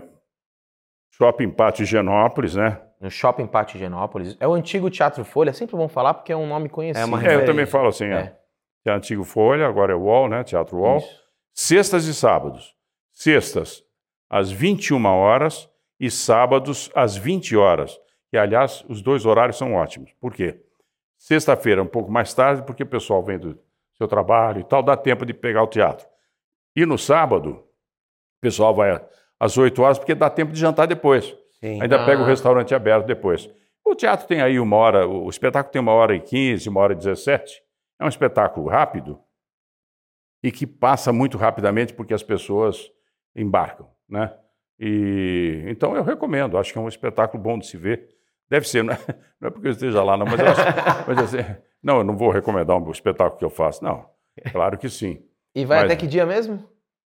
Shopping Pátio Higienópolis, né? No Shopping Pátio Higienópolis. É o antigo Teatro Folha, sempre bom falar porque é um nome conhecido. É uma É, eu também falo assim, é. É. É antigo Folha, agora é UOL, né? Teatro UOL. Isso. Sextas e sábados. Sextas, às 21 horas e sábados às 20 horas. E, aliás, os dois horários são ótimos. Por quê? Sexta-feira, um pouco mais tarde, porque o pessoal vem do seu trabalho e tal, dá tempo de pegar o teatro. E no sábado, o pessoal vai às 8 horas, porque dá tempo de jantar depois. Sim. Ainda Ah. pega o restaurante aberto depois. O teatro tem aí uma hora, o espetáculo tem uma hora e quinze, uma hora e dezessete. É um espetáculo rápido e que passa muito rapidamente porque as pessoas embarcam, né? E então eu recomendo. Acho que é um espetáculo bom de se ver. Deve ser, não é, não é porque eu esteja lá, não, mas, eu acho, mas assim, não, eu não vou recomendar um espetáculo que eu faço, não. Claro que sim. E vai Mas- até que dia mesmo?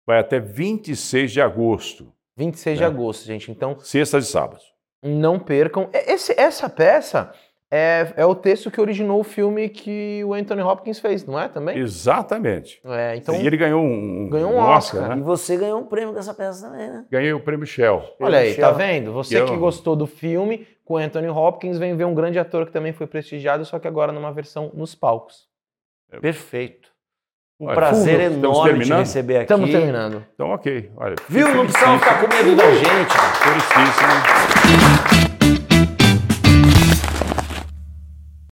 Vai até 26 de agosto, 26 de É. agosto, gente. Então, sextas e sábados. não percam. Esse- essa peça é, é o texto que originou o filme que o Anthony Hopkins fez, não é também? Exatamente. É, então, e ele ganhou um, Ganhou um Oscar, né? E você ganhou um prêmio com essa peça também, né? Ganhei o prêmio Shell. olha aí, tá Michel. vendo? Você Eu- que gostou do filme com o Anthony Hopkins, vem ver um grande ator que também foi prestigiado, só que agora numa versão nos palcos. Perfeito. Um Olha, prazer estamos enorme te receber aqui. Estamos terminando. Então, ok. Olha, Viu? Não precisava ficar com medo da gente. Felicíssimo.